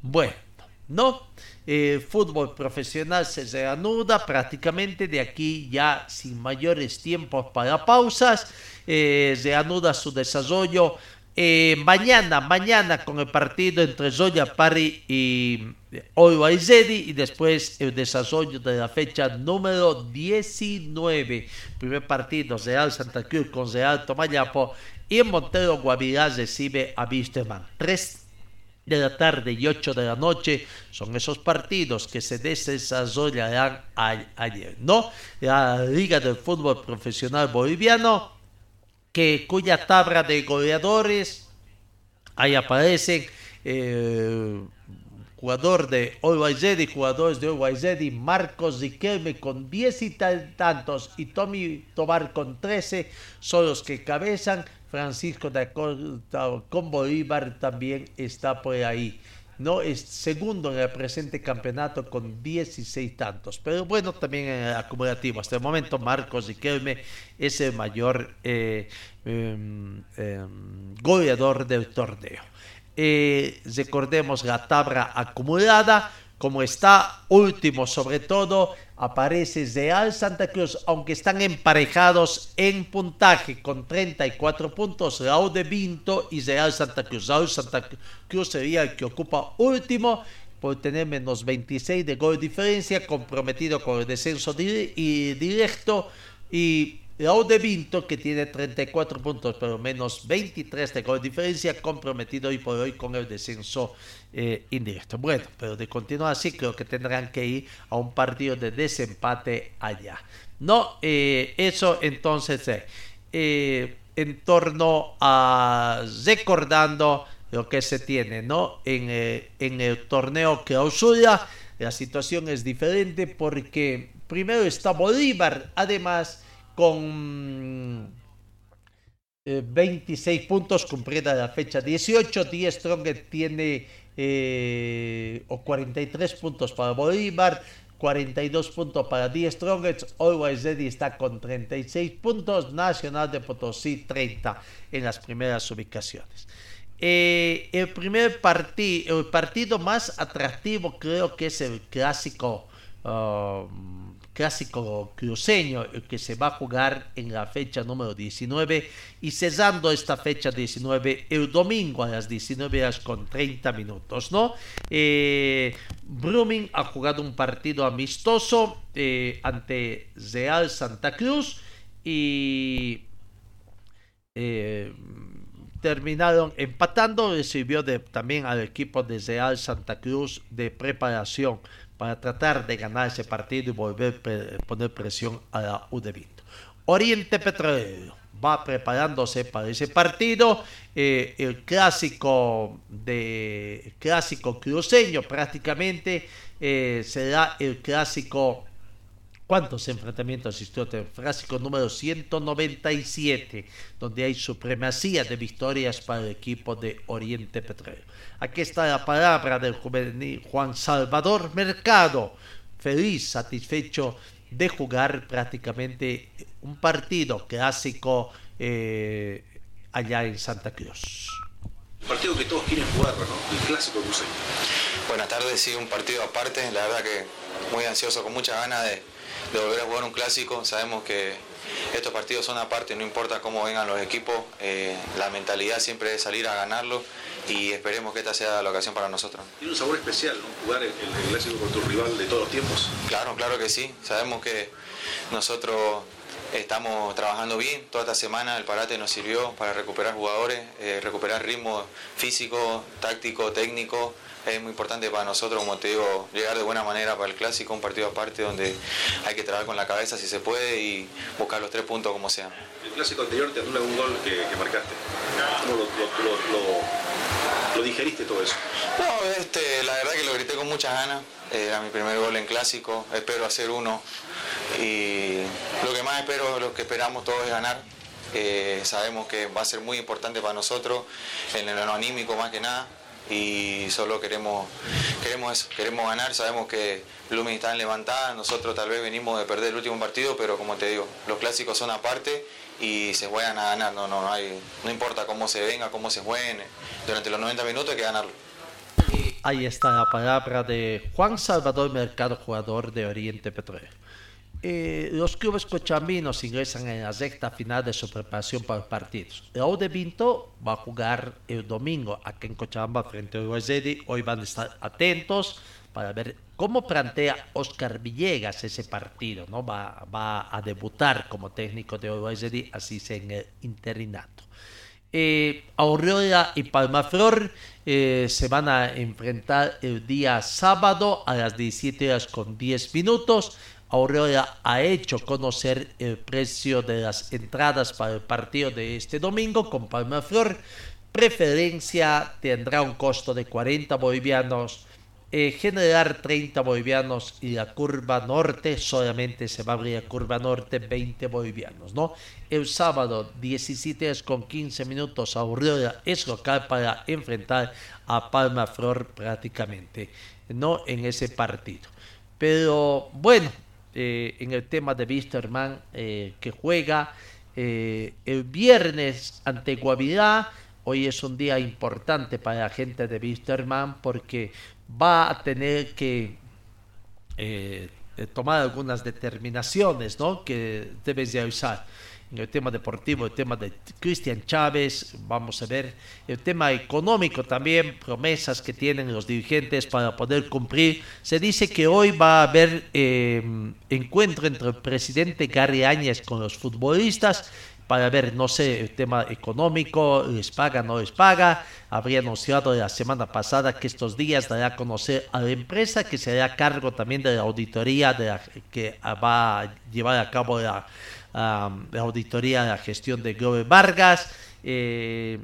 Bueno. ¿No? El fútbol profesional se reanuda prácticamente de aquí ya sin mayores tiempos para pausas, eh, reanuda su desarrollo eh, mañana, mañana con el partido entre Zoya Pari y Oro y después el desarrollo de la fecha número 19. Primer partido Real Santa Cruz con Real Tomayapo y Montero Guavirá recibe a Wisterman. Tres de la tarde y 8 de la noche son esos partidos que se desarrollarán ayer, ¿no? La Liga del Fútbol Profesional Boliviano, que cuya tabla de goleadores, ahí aparecen eh, jugador de y jugadores de y Marcos Riquelme con 10 y tantos y Tommy Tobar con 13 son los que cabezan Francisco de con Bolívar también está por ahí. No es segundo en el presente campeonato con 16 tantos. Pero bueno, también en el acumulativo. Hasta el momento, Marcos Riquelme es el mayor eh, em, em, goleador del torneo. Eh, recordemos la tabla acumulada como está último sobre todo, aparece Real Santa Cruz, aunque están emparejados en puntaje con 34 puntos, Raúl de Vinto y Real Santa Cruz. Raúl Santa Cruz sería el que ocupa último por tener menos 26 de gol diferencia, comprometido con el descenso directo y Raúl de Vinto, que tiene 34 puntos, pero menos 23 de diferencia, comprometido hoy por hoy con el descenso eh, indirecto. Bueno, pero de continuar así, creo que tendrán que ir a un partido de desempate allá. No, eh, eso entonces, eh, en torno a recordando lo que se tiene, ¿no? En, en el torneo clausura, la situación es diferente porque primero está Bolívar, además con 26 puntos cumplida la fecha 18. 10 Strongest tiene eh, o 43 puntos para Bolívar. 42 puntos para 10 Strongest. Always Ready está con 36 puntos. Nacional de Potosí 30 en las primeras ubicaciones. Eh, el primer partido, el partido más atractivo creo que es el clásico. Um, clásico cruceño que se va a jugar en la fecha número 19 y cesando esta fecha 19 el domingo a las 19 horas con 30 minutos, ¿no? Eh, ha jugado un partido amistoso eh, ante Real Santa Cruz y eh, terminaron empatando, recibió de, también al equipo de Real Santa Cruz de preparación para tratar de ganar ese partido y volver a poner presión a la U Oriente Petrolero va preparándose para ese partido. Eh, el clásico de clásico cruceño prácticamente eh, será el clásico ¿Cuántos enfrentamientos asistió el clásico número 197, donde hay supremacía de victorias para el equipo de Oriente Petrolero? Aquí está la palabra del juvenil Juan Salvador Mercado, feliz, satisfecho de jugar prácticamente un partido clásico eh, allá en Santa Cruz. Un partido que todos quieren jugar, ¿no? El clásico cruceño. Buenas tardes, sí, un partido aparte, la verdad que muy ansioso, con mucha ganas de, de volver a jugar un clásico. Sabemos que estos partidos son aparte, no importa cómo vengan los equipos, eh, la mentalidad siempre es salir a ganarlo y esperemos que esta sea la ocasión para nosotros. Tiene un sabor especial, ¿no? Jugar el, clásico con tu rival de todos los tiempos. Claro, claro que sí. Sabemos que nosotros estamos trabajando bien. Toda esta semana el parate nos sirvió para recuperar jugadores, eh, recuperar ritmo físico, táctico, técnico es muy importante para nosotros, como te digo, llegar de buena manera para el clásico, un partido aparte donde hay que trabajar con la cabeza si se puede y buscar los tres puntos como sea. El clásico anterior te anula un gol que, marcaste. ¿Cómo lo, digeriste todo eso? No, este, la verdad que lo grité con muchas ganas. Era mi primer gol en clásico, espero hacer uno. Y lo que más espero, lo que esperamos todos es ganar. Eh, sabemos que va a ser muy importante para nosotros, en el anímico más que nada y solo queremos, queremos eso, queremos ganar, sabemos que Lumen está en levantada, nosotros tal vez venimos de perder el último partido, pero como te digo, los clásicos son aparte y se juegan a ganar, no, no, no, hay, no importa cómo se venga, cómo se jueguen, durante los 90 minutos hay que ganarlo. Ahí está la palabra de Juan Salvador Mercado, jugador de Oriente Petróleo. Eh, los clubes cochambinos ingresan en la recta final de su preparación para los partidos. El de Vinto va a jugar el domingo aquí en Cochabamba frente a Uruguay Hoy van a estar atentos para ver cómo plantea Oscar Villegas ese partido. ¿no? Va, a debutar como técnico de Uruguay así sea en el interinato. Eh, Aurora y Palmaflor eh, se van a enfrentar el día sábado a las 17 horas con 10 minutos. Aurora ha hecho conocer el precio de las entradas para el partido de este domingo con Palma Flor. Preferencia tendrá un costo de 40 bolivianos. Eh, generar 30 bolivianos y la curva norte solamente se va a abrir la curva norte 20 bolivianos, ¿no? El sábado 17 es con 15 minutos Aurora es local para enfrentar a Palma Flor prácticamente, ¿no? En ese partido. Pero bueno, eh, en el tema de Wisterman eh, que juega eh, el viernes ante Guavirá. Hoy es un día importante para la gente de Wisterman porque va a tener que tomar algunas determinaciones ¿no? que debes de usar en el tema deportivo, el tema de Cristian Chávez, vamos a ver el tema económico también, promesas que tienen los dirigentes para poder cumplir. Se dice que hoy va a haber eh, encuentro entre el presidente Gary Áñez con los futbolistas para ver, no sé, el tema económico, les paga, no les paga. Habría anunciado la semana pasada que estos días dará a conocer a la empresa que se hará cargo también de la auditoría de que va a llevar a cabo la la auditoría de la gestión de Glover Vargas. Eh,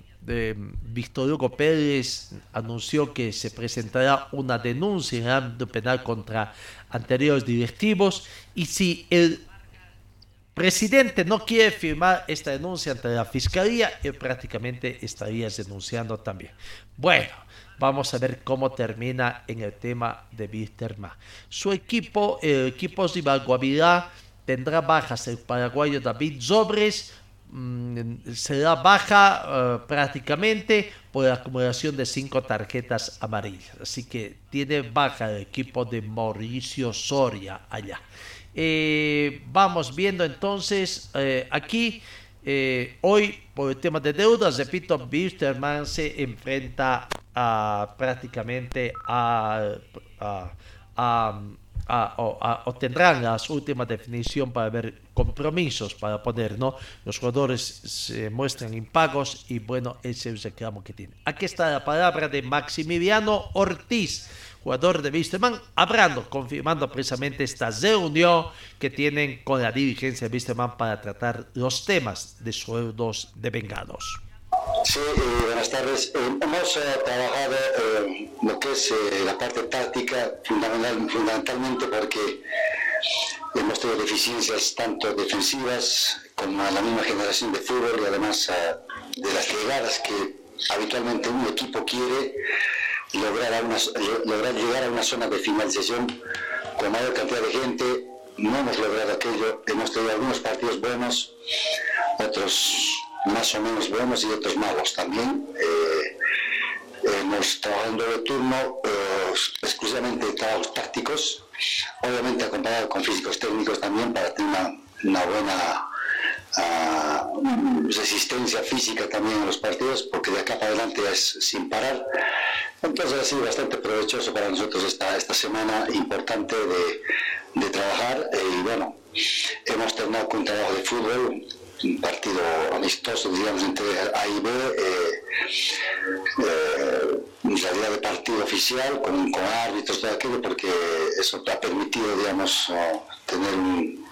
Víctor Hugo Pérez anunció que se presentará una denuncia en el ámbito penal contra anteriores directivos y si el presidente no quiere firmar esta denuncia ante la fiscalía y prácticamente estarías denunciando también. Bueno, vamos a ver cómo termina en el tema de Wisterman. Su equipo, el equipo de Guavirá, tendrá bajas el paraguayo David Zobres, Mm, se da baja eh, prácticamente por la acumulación de cinco tarjetas amarillas. Así que tiene baja el equipo de Mauricio Soria allá. Eh, vamos viendo entonces eh, aquí. hoy, por el tema de deudas, repito, Bisterman se enfrenta a, prácticamente a, a o, tendrán las últimas definición para ver compromisos para poner, ¿no? Los jugadores se muestran impagos y bueno, ese es el reclamo que tiene. Aquí está la palabra de Maximiliano Ortiz, jugador de Wisterman, hablando, confirmando precisamente esta reunión que tienen con la dirigencia de Wisterman para tratar los temas de sueldos de vengados. Sí, eh, buenas tardes. Eh, hemos eh, trabajado lo que es la parte táctica fundamental, fundamentalmente porque hemos tenido deficiencias tanto defensivas como a la misma generación de fútbol y además de las llegadas que habitualmente un equipo quiere lograr, una, lograr llegar a una zona de finalización con mayor cantidad de gente. No hemos logrado aquello. Hemos tenido algunos partidos buenos, otros más o menos buenos y otros malos también. Eh, hemos trabajado en doble turno, eh, exclusivamente trabajos tácticos, obviamente acompañado con físicos técnicos también para tener una, buena ah, resistencia física también en los partidos, porque de acá para adelante es sin parar. Entonces ha sido bastante provechoso para nosotros esta, esta semana importante de, de trabajar eh, y bueno, hemos terminado con un trabajo de fútbol un partido amistoso, digamos, entre A y B, eh, eh, en realidad de partido oficial, con, con, árbitros, todo aquello, porque eso ha permitido, digamos, tener un,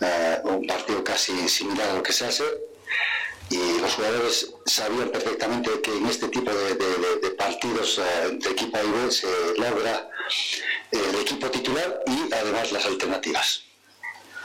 eh, un partido casi similar a lo que se hace y los jugadores sabían perfectamente que en este tipo de, de, partidos entre equipo A y B se logra el equipo titular y además las alternativas.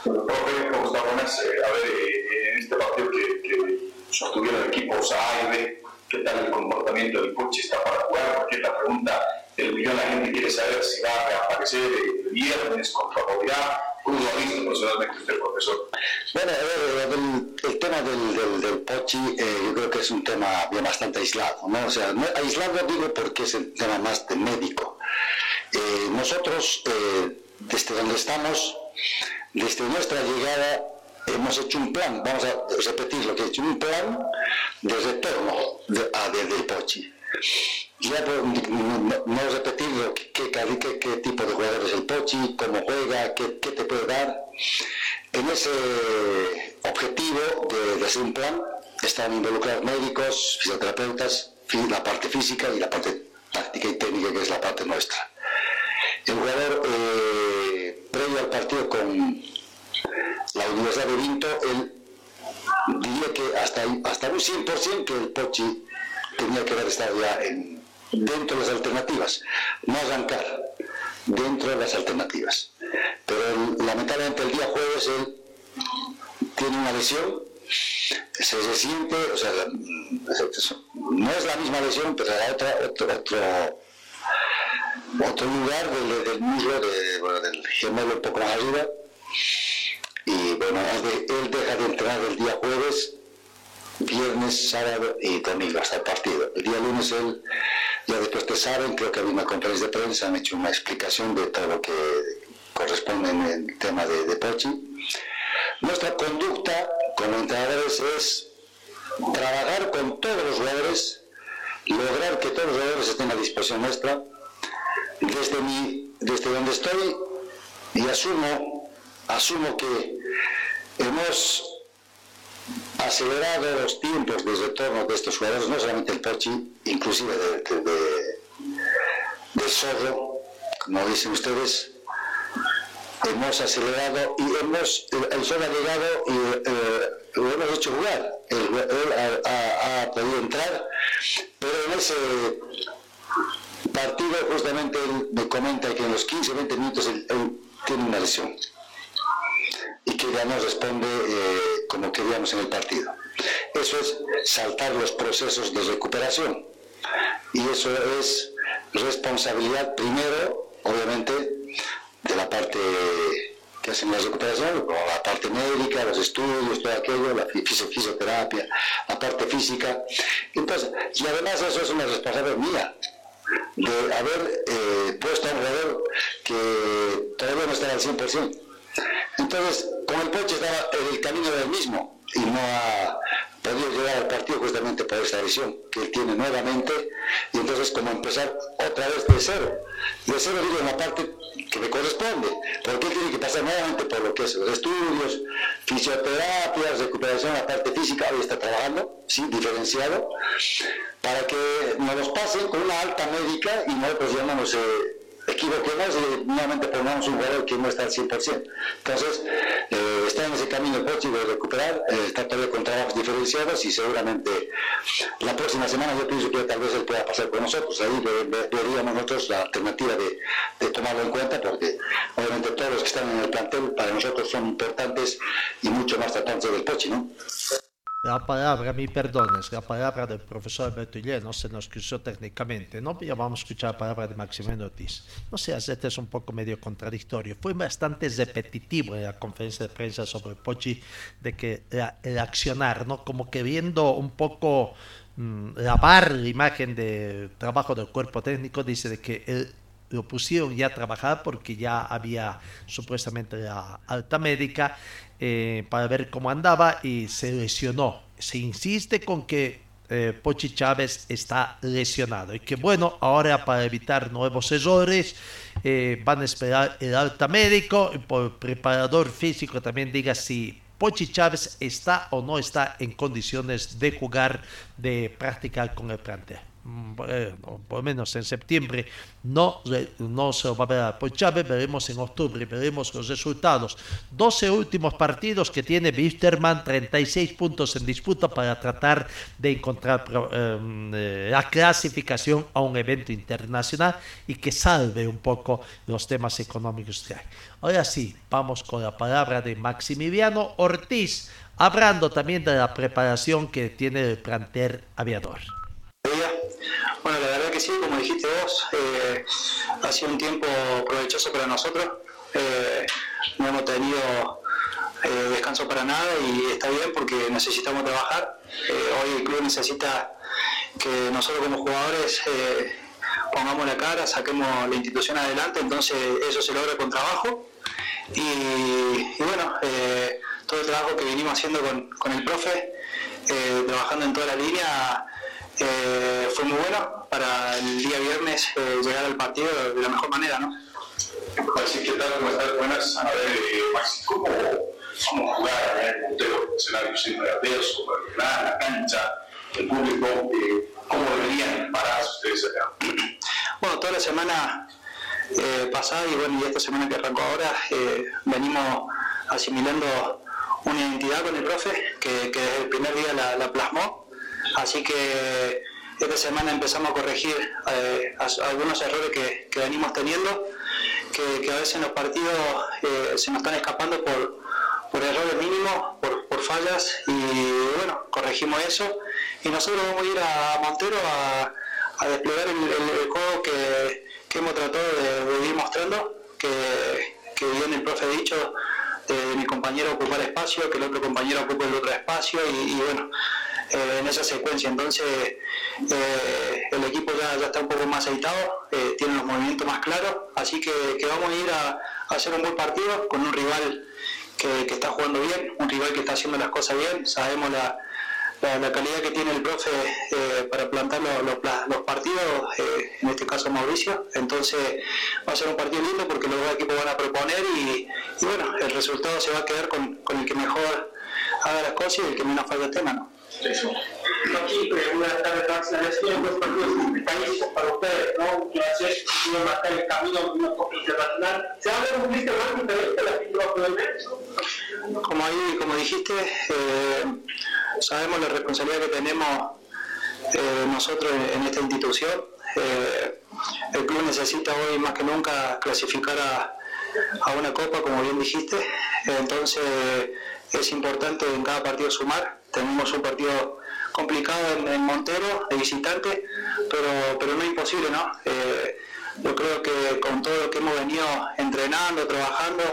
Profe, ¿cómo estamos? a ver, en este partido que, que sostuvieron equipos A y ¿qué tal el comportamiento del coche está para jugar? Porque la pregunta del millón la gente quiere saber si va a reaparecer el viernes con favorabilidad. ¿Cómo lo ha personalmente usted, profesor? Bueno, el, el tema del, del, del Pochi eh, yo creo que es un tema bien bastante aislado, ¿no? O sea, no, aislado digo porque es el tema más de médico. Eh, nosotros, eh, desde donde estamos, desde nuestra llegada hemos hecho un plan, vamos a repetir lo que he hecho, un plan de retorno de, a, de, Pochi. Ya no, no repetir lo que, qué, tipo de jugador es el Pochi, cómo juega, qué, qué te puede dar. En ese objetivo de, hacer un plan están involucrados médicos, fisioterapeutas, la parte física y la parte táctica y técnica que es la parte nuestra. El jugador eh, previo al partido con la Universidad de Vinto, él diría que hasta, hasta un 100% que el Pochi tenía que haber estado ya en, dentro de las alternativas, no arrancar dentro de las alternativas. Pero lamentablemente el día jueves él tiene una lesión, se resiente, o sea, no es la misma lesión, pero era otra, otro, otro, otro lugar del, del muslo, de, del gemelo un poco más arriba, y bueno, él deja de entrar el día jueves, viernes, sábado y domingo hasta el partido. El día lunes él, ya después te saben, creo que había una conferencia de prensa, han hecho una explicación de todo lo que corresponde en el tema de, de Pochi. Nuestra conducta como entrenadores es trabajar con todos los jugadores, lograr que todos los jugadores estén a disposición nuestra. Desde, mi, desde donde estoy y asumo asumo que hemos acelerado los tiempos de retorno de estos jugadores, no solamente el Pochi, inclusive de, de, Zorro, como dicen ustedes, hemos acelerado y hemos, el, Zorro ha llegado y eh, lo hemos hecho jugar, él, ha, podido entrar, pero en ese partido justamente él me comenta que en los 15, 20 minutos él tiene una lesión que ya no responde eh, como queríamos en el partido. Eso es saltar los procesos de recuperación. Y eso es responsabilidad primero, obviamente, de la parte que hacen la recuperación, la parte médica, los estudios, todo aquello, la fisioterapia, la parte física. Entonces, y además eso es una responsabilidad mía, de haber eh, puesto a que todavía no estaba al 100%. Entonces, con el Poche estaba en el camino del mismo y no ha podido llegar al partido justamente por esta visión que él tiene nuevamente y entonces como empezar otra vez de cero. De cero digo en la parte que me corresponde, porque él tiene que pasar nuevamente por lo que es los estudios, fisioterapia, recuperación, la parte física, hoy está trabajando, sí, diferenciado, para que nos pasen con una alta médica y nosotros ya no nos equivoquemos y nuevamente pongamos un jugador que no está al 100%. Entonces, eh, está en ese camino próximo de recuperar, eh, está todavía con trabajos diferenciados y seguramente la próxima semana yo pienso que tal vez él pueda pasar con nosotros. Ahí veríamos nosotros la alternativa de, de, tomarlo en cuenta porque obviamente todos los que están en el plantel para nosotros son importantes y mucho más tratantes del Pochi, ¿no? La palabra, mi perdones, la palabra del profesor no se nos cruzó técnicamente, ¿no? Vamos a escuchar la palabra de Maximiliano Ortiz. No sé, este es un poco medio contradictorio. Fue bastante repetitivo en la conferencia de prensa sobre Pochi de que el accionar, ¿no? Como que viendo un poco mmm, lavar la imagen de trabajo del cuerpo técnico, dice de que el, lo pusieron ya a trabajar porque ya había supuestamente la alta médica eh, para ver cómo andaba y se lesionó. Se insiste con que eh, Pochi Chávez está lesionado y que bueno, ahora para evitar nuevos errores eh, van a esperar el alta médico y por preparador físico también diga si Pochi Chávez está o no está en condiciones de jugar, de practicar con el plantel. Mm, bueno, por lo menos en septiembre no, no se va a ver a Chávez, veremos en octubre, veremos los resultados. 12 últimos partidos que tiene Wisterman, 36 puntos en disputa para tratar de encontrar em, eh, la clasificación a un evento internacional y que salve un poco los temas económicos que hay. Ahora sí, vamos con la palabra de Maximiliano Ortiz, hablando también de la preparación que tiene el plantel aviador. Bueno, la verdad que sí, como dijiste vos, eh, ha sido un tiempo provechoso para nosotros. Eh, no hemos tenido eh, descanso para nada y está bien porque necesitamos trabajar. hoy el club necesita que nosotros como jugadores pongamos la cara, saquemos la institución adelante, entonces eso se logra con trabajo. Y, bueno, todo el trabajo que venimos haciendo con, con el profe, trabajando en toda la línea, eh, fue muy bueno para el día viernes eh, llegar al partido de la mejor manera, ¿no? Así que tal, ¿cómo estás? Buenas. A ver, eh, Maxi, ¿cómo, ¿cómo jugar en el puntero escenario regateos, como la, la cancha, el público? Eh, ¿Cómo deberían parar ustedes acá? Bueno, toda la semana eh, pasada y bueno, y esta semana que arrancó ahora, eh, venimos asimilando una identidad con el profe que, que desde el primer día la, la plasmó Así que esta semana empezamos a corregir eh, algunos errores que, venimos teniendo, que, a veces en los partidos eh, se nos están escapando por, errores mínimos, por, fallas, y bueno, corregimos eso. Y nosotros vamos a ir a Montero a, desplegar el, juego que, hemos tratado de, ir mostrando, que, bien el profe dicho, de mi compañero ocupar espacio, que el otro compañero ocupe el otro espacio, y bueno, eh, en esa secuencia. Entonces, eh, el equipo ya, ya, está un poco más aceitado, eh, tiene los movimientos más claros, así que, vamos a ir a, hacer un buen partido con un rival que, está jugando bien, un rival que está haciendo las cosas bien, sabemos la, la, calidad que tiene el profe para plantar los, partidos, en este caso Mauricio. Entonces va a ser un partido lindo porque los dos equipos van a proponer y, bueno, el resultado se va a quedar con, el que mejor haga las cosas y el que menos falta el tema. ¿no? Eso. Aquí, buenas tardes, Max. La sido dos partidos países para ustedes, ¿no? Que hacer iba a marcar el camino de una Copa Internacional. ¿Se habla de un vista más diferente a la que va a Como, ahí, como dijiste, eh, sabemos la responsabilidad que tenemos eh, nosotros en esta institución. Eh, el club necesita hoy más que nunca clasificar a a una copa, como bien dijiste. Entonces es importante en cada partido sumar. Tenemos un partido complicado en, Montero, de visitante, pero, pero no imposible, ¿no? Eh, yo creo que con todo lo que hemos venido entrenando, trabajando,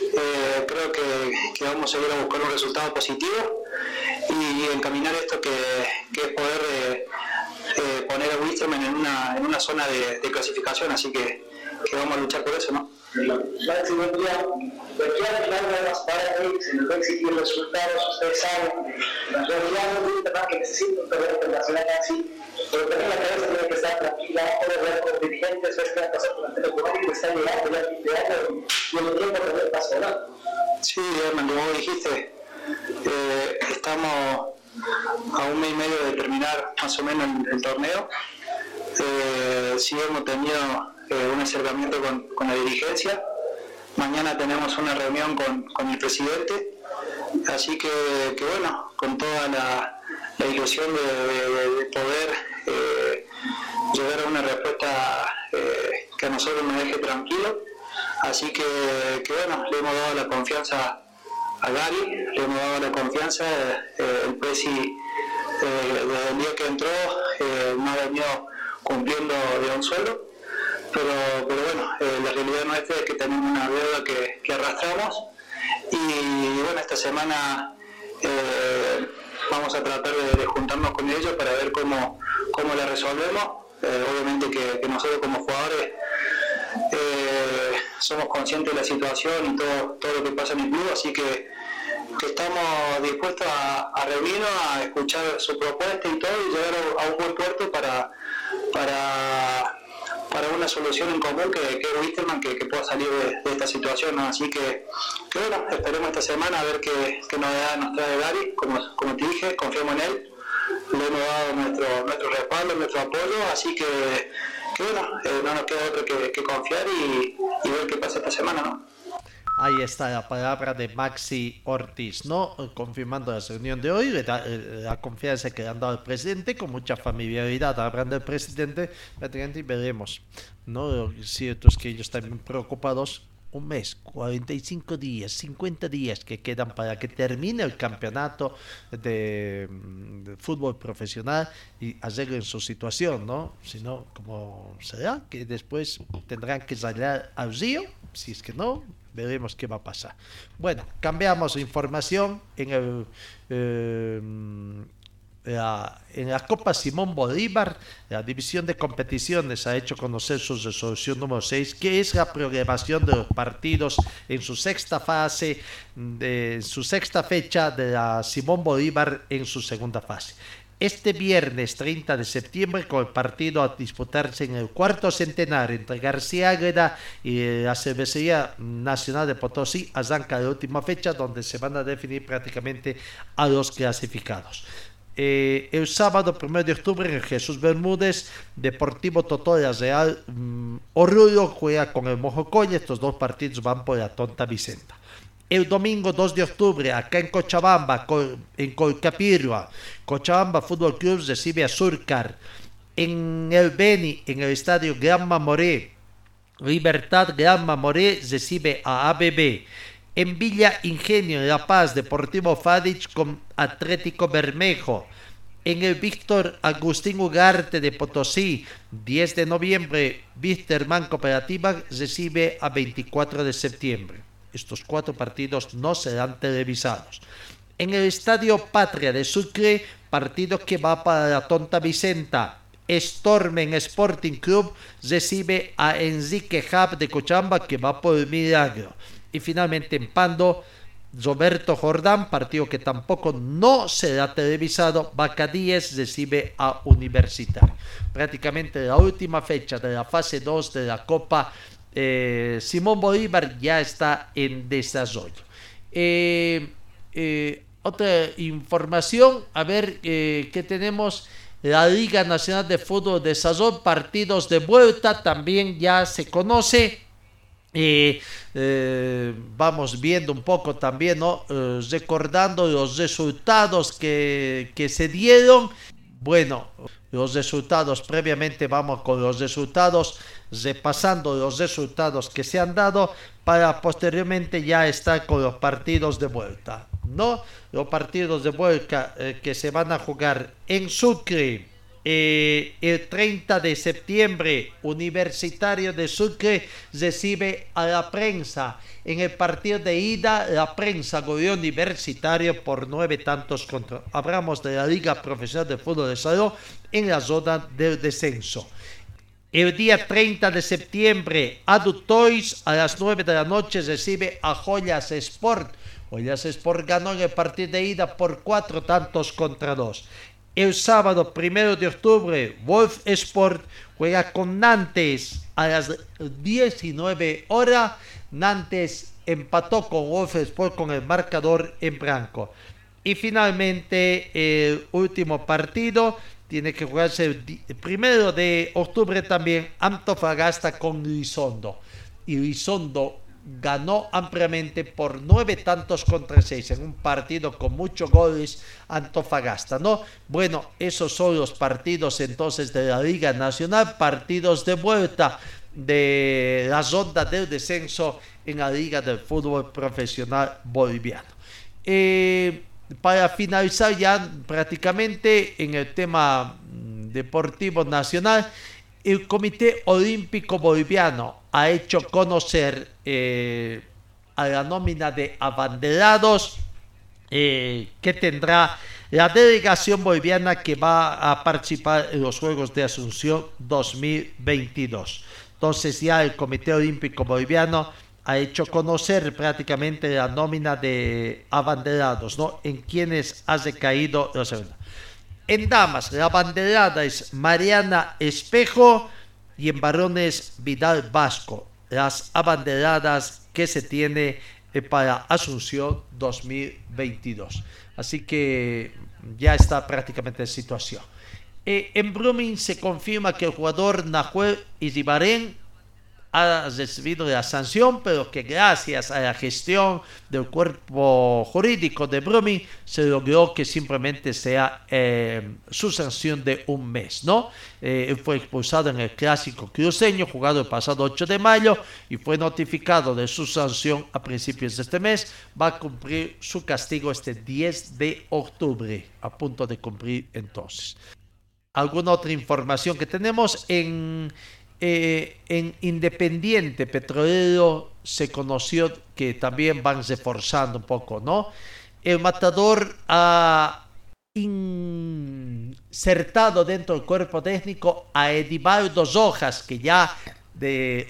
eh, creo que, vamos a ir a buscar un resultado positivo y, encaminar esto que, es poder eh, poner a Wisterman en una, en una zona de, de clasificación, así que, que vamos a luchar por eso, ¿no? Día. Aquí al final de las paradas se nos va a exigir resultados, ustedes saben. La realidad no es verdad que necesita un torneo internacional así, pero también la cabeza tiene que estar tranquila, poder ver con dirigentes, ver qué va a pasar con el económico, está llegando ya el fin de año y el tiempo también pasa, ¿verdad? Sí, Herman, como dijiste, eh, estamos a un mes y medio de terminar más o menos el, el torneo. Eh, sí hemos tenido eh, un acercamiento con, la dirigencia. Mañana tenemos una reunión con, el presidente, así que, bueno, con toda la, ilusión de, poder eh, llegar a una respuesta eh, que a nosotros nos deje tranquilo. Así que, bueno, le hemos dado la confianza a Gary, le hemos dado la confianza, el presi desde el día que entró no ha venido cumpliendo de un suelo pero, pero bueno, eh, la realidad nuestra es que tenemos una deuda que, que arrastramos y bueno, esta semana eh, vamos a tratar de, juntarnos con ellos para ver cómo, cómo la resolvemos. Eh, obviamente que, nosotros como jugadores somos conscientes de la situación y todo, todo lo que pasa en el club, así que, que estamos dispuestos a, a, reunirnos, a escuchar su propuesta y todo y llegar a, a un buen puerto para, para para una solución en común que, que Wisterman que, que pueda salir de, esta situación. Así que, bueno, esperemos esta semana a ver qué, qué novedades nos trae Gary. Como, como te dije, confiamos en él. Le hemos dado nuestro, nuestro respaldo, nuestro apoyo. Así que, bueno, eh, no nos queda otro que, que confiar y, y, ver qué pasa esta semana, ¿no? Ahí está la palabra de Maxi Ortiz, ¿no? Confirmando la reunión de hoy, la, la confianza que le han dado al presidente, con mucha familiaridad hablando del presidente, y veremos, ¿no? Lo cierto es que ellos están preocupados un mes, 45 días, 50 días que quedan para que termine el campeonato de, de fútbol profesional y arreglen su situación, ¿no? Si no, ¿cómo será? Que después tendrán que salir al río, si es que no, veremos qué va a pasar. Bueno, cambiamos información en el... Eh, la, en la Copa Simón Bolívar, la división de competiciones ha hecho conocer su resolución número 6, que es la programación de los partidos en su sexta fase, de su sexta fecha de la Simón Bolívar en su segunda fase este viernes 30 de septiembre con el partido a disputarse en el cuarto centenario entre García Águeda y la Cervecería Nacional de Potosí arranca la última fecha donde se van a definir prácticamente a los clasificados. Eh, el sábado 1 de octubre en Jesús Bermúdez, Deportivo Totoya Real um, Orgullo juega con el Mojocoy. Estos dos partidos van por la Tonta Vicenta el domingo 2 de octubre acá en Cochabamba, en Colcapirua, Cochabamba Fútbol Club recibe a Surcar. En el Beni, en el estadio Gran Mamoré, Libertad Gran Mamoré recibe a ABB. En Villa Ingenio, en La Paz, Deportivo Fadich con Atlético Bermejo. En el Víctor Agustín Ugarte de Potosí, 10 de noviembre, Víctor Cooperativa recibe a 24 de septiembre. Estos cuatro partidos no serán televisados. En el Estadio Patria de Sucre, partido que va para la Tonta Vicenta. Stormen Sporting Club recibe a Enrique Hub de Cochamba que va por el Milagro. Y finalmente en Pando, Roberto Jordán, partido que tampoco no será televisado. Bacadíes recibe a Universitario. Prácticamente la última fecha de la fase 2 de la Copa eh, Simón Bolívar ya está en desarrollo. Eh, eh, otra información, a ver qué tenemos. La Liga Nacional de Fútbol de Sazón, partidos de vuelta, también ya se conoce. vamos viendo un poco también, recordando los resultados que se dieron Bueno, los resultados, previamente vamos con los resultados, repasando los resultados que se han dado para posteriormente ya estar con los partidos de vuelta. ¿No? Los partidos de vuelta eh, que se van a jugar en Sucre, eh, el 30 de septiembre, Universitario de Sucre recibe a la prensa. En el partido de ida, la prensa goleó Universitario por nueve tantos contra. Hablamos de la Liga Profesional de Fútbol de Salud en la zona del descenso. El día 30 de septiembre, Adutois a las 9 de la noche recibe a Joyas Sport. Joyas Sport ganó en el partido de ida por cuatro tantos contra dos. El sábado primero de octubre, Wolf Sport juega con Nantes a las 19 horas. Nantes empató con Wolf Sport con el marcador en blanco. Y finalmente, el último partido tiene que jugarse el primero de octubre también. Antofagasta con Lizondo. Y Lizondo ganó ampliamente por nueve tantos contra seis en un partido con muchos goles Antofagasta, ¿no? Bueno, esos son los partidos entonces de la Liga Nacional, partidos de vuelta de la ronda del descenso en la Liga del Fútbol Profesional Boliviano. Eh, para finalizar ya prácticamente en el tema mm, deportivo nacional, el Comité Olímpico Boliviano ha hecho conocer eh, a la nómina de abanderados eh, que tendrá la delegación boliviana que va a participar en los Juegos de Asunción 2022. Entonces ya el Comité Olímpico Boliviano ha hecho conocer prácticamente la nómina de abanderados, ¿no? En quienes ha recaído los en damas, la banderada es Mariana Espejo y en varones Vidal Vasco. Las abanderadas que se tiene eh, para Asunción 2022. Así que ya está prácticamente en situación. Eh, en Brumming se confirma que el jugador Nahuel Iribarén ha recibido la sanción, pero que gracias a la gestión del cuerpo jurídico de Brumming se logró que simplemente sea eh, su sanción de un mes, ¿no? Eh, fue expulsado en el clásico cruceño jugado el pasado 8 de mayo y fue notificado de su sanción a principios de este mes. Va a cumplir su castigo este 10 de octubre, a punto de cumplir entonces. ¿Alguna otra información que tenemos en eh, en Independiente Petrolero se conoció que también van reforzando un poco, ¿no? El matador ha insertado dentro del cuerpo técnico a Edivaldo Rojas, que ya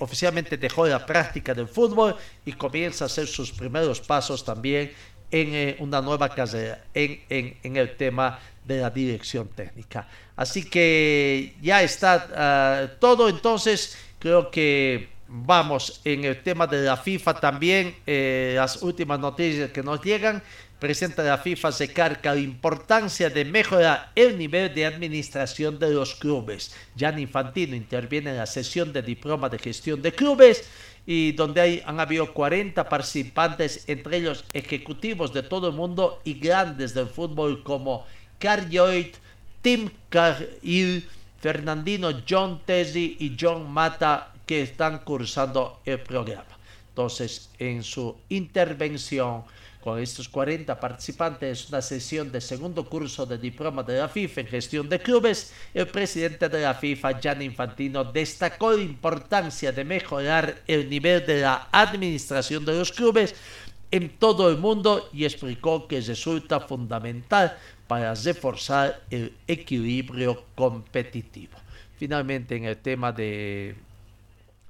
oficialmente dejó la práctica del fútbol y comienza a hacer sus primeros pasos también en eh, una nueva carrera en, en, el tema de la dirección técnica. Así que ya está ah, todo, entonces creo que vamos en el tema de la FIFA también, eh, las últimas noticias que nos llegan, presenta la FIFA se carga la importancia de mejorar el nivel de administración de los clubes. Jan Infantino interviene en la sesión de diploma de gestión de clubes y donde hay, han habido 40 participantes, entre ellos ejecutivos de todo el mundo y grandes del fútbol como Carl Tim Cahill, Fernandino, John Tesi y John Mata que están cursando el programa. Entonces, en su intervención con estos 40 participantes, una sesión de segundo curso de diploma de la FIFA en gestión de clubes, el presidente de la FIFA, Gianni Infantino, destacó la importancia de mejorar el nivel de la administración de los clubes en todo el mundo y explicó que resulta fundamental para reforzar el equilibrio competitivo. Finalmente, en el tema de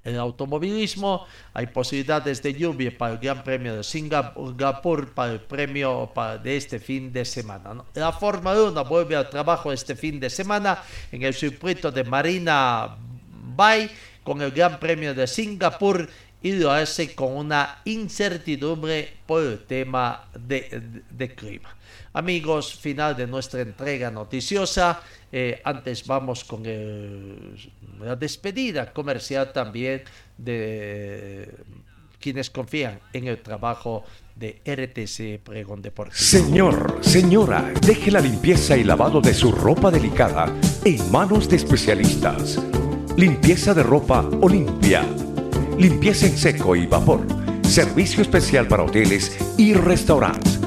el automovilismo, hay posibilidades de lluvia para el Gran Premio de Singapur, para el premio de este fin de semana. La Fórmula 1 vuelve al trabajo este fin de semana en el circuito de Marina Bay con el Gran Premio de Singapur y lo hace con una incertidumbre por el tema de, clima. Amigos, final de nuestra entrega noticiosa. Eh, antes vamos con la despedida comercial también de quienes confían en el trabajo de RTC Pregón Deportivo. Señor, señora, deje la limpieza y lavado de su ropa delicada en manos de especialistas. Limpieza de ropa Olimpia. Limpieza en seco y vapor. Servicio especial para hoteles y restaurantes.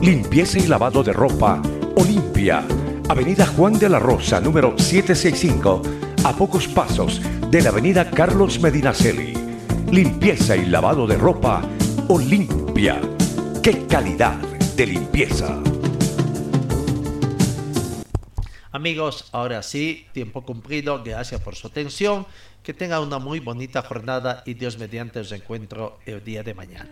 Limpieza y lavado de ropa Olimpia. Avenida Juan de la Rosa, número 765, a pocos pasos de la Avenida Carlos Medinaceli. Limpieza y lavado de ropa Olimpia. ¡Qué calidad de limpieza! Amigos, ahora sí, tiempo cumplido. Gracias por su atención. Que tengan una muy bonita jornada y Dios mediante os encuentro el día de mañana.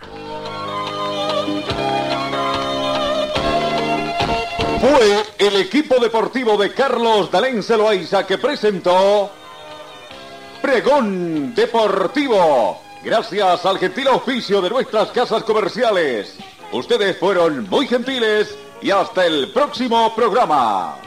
Fue el equipo deportivo de Carlos Dalén Celoaiza que presentó Pregón Deportivo. Gracias al gentil oficio de nuestras casas comerciales. Ustedes fueron muy gentiles y hasta el próximo programa.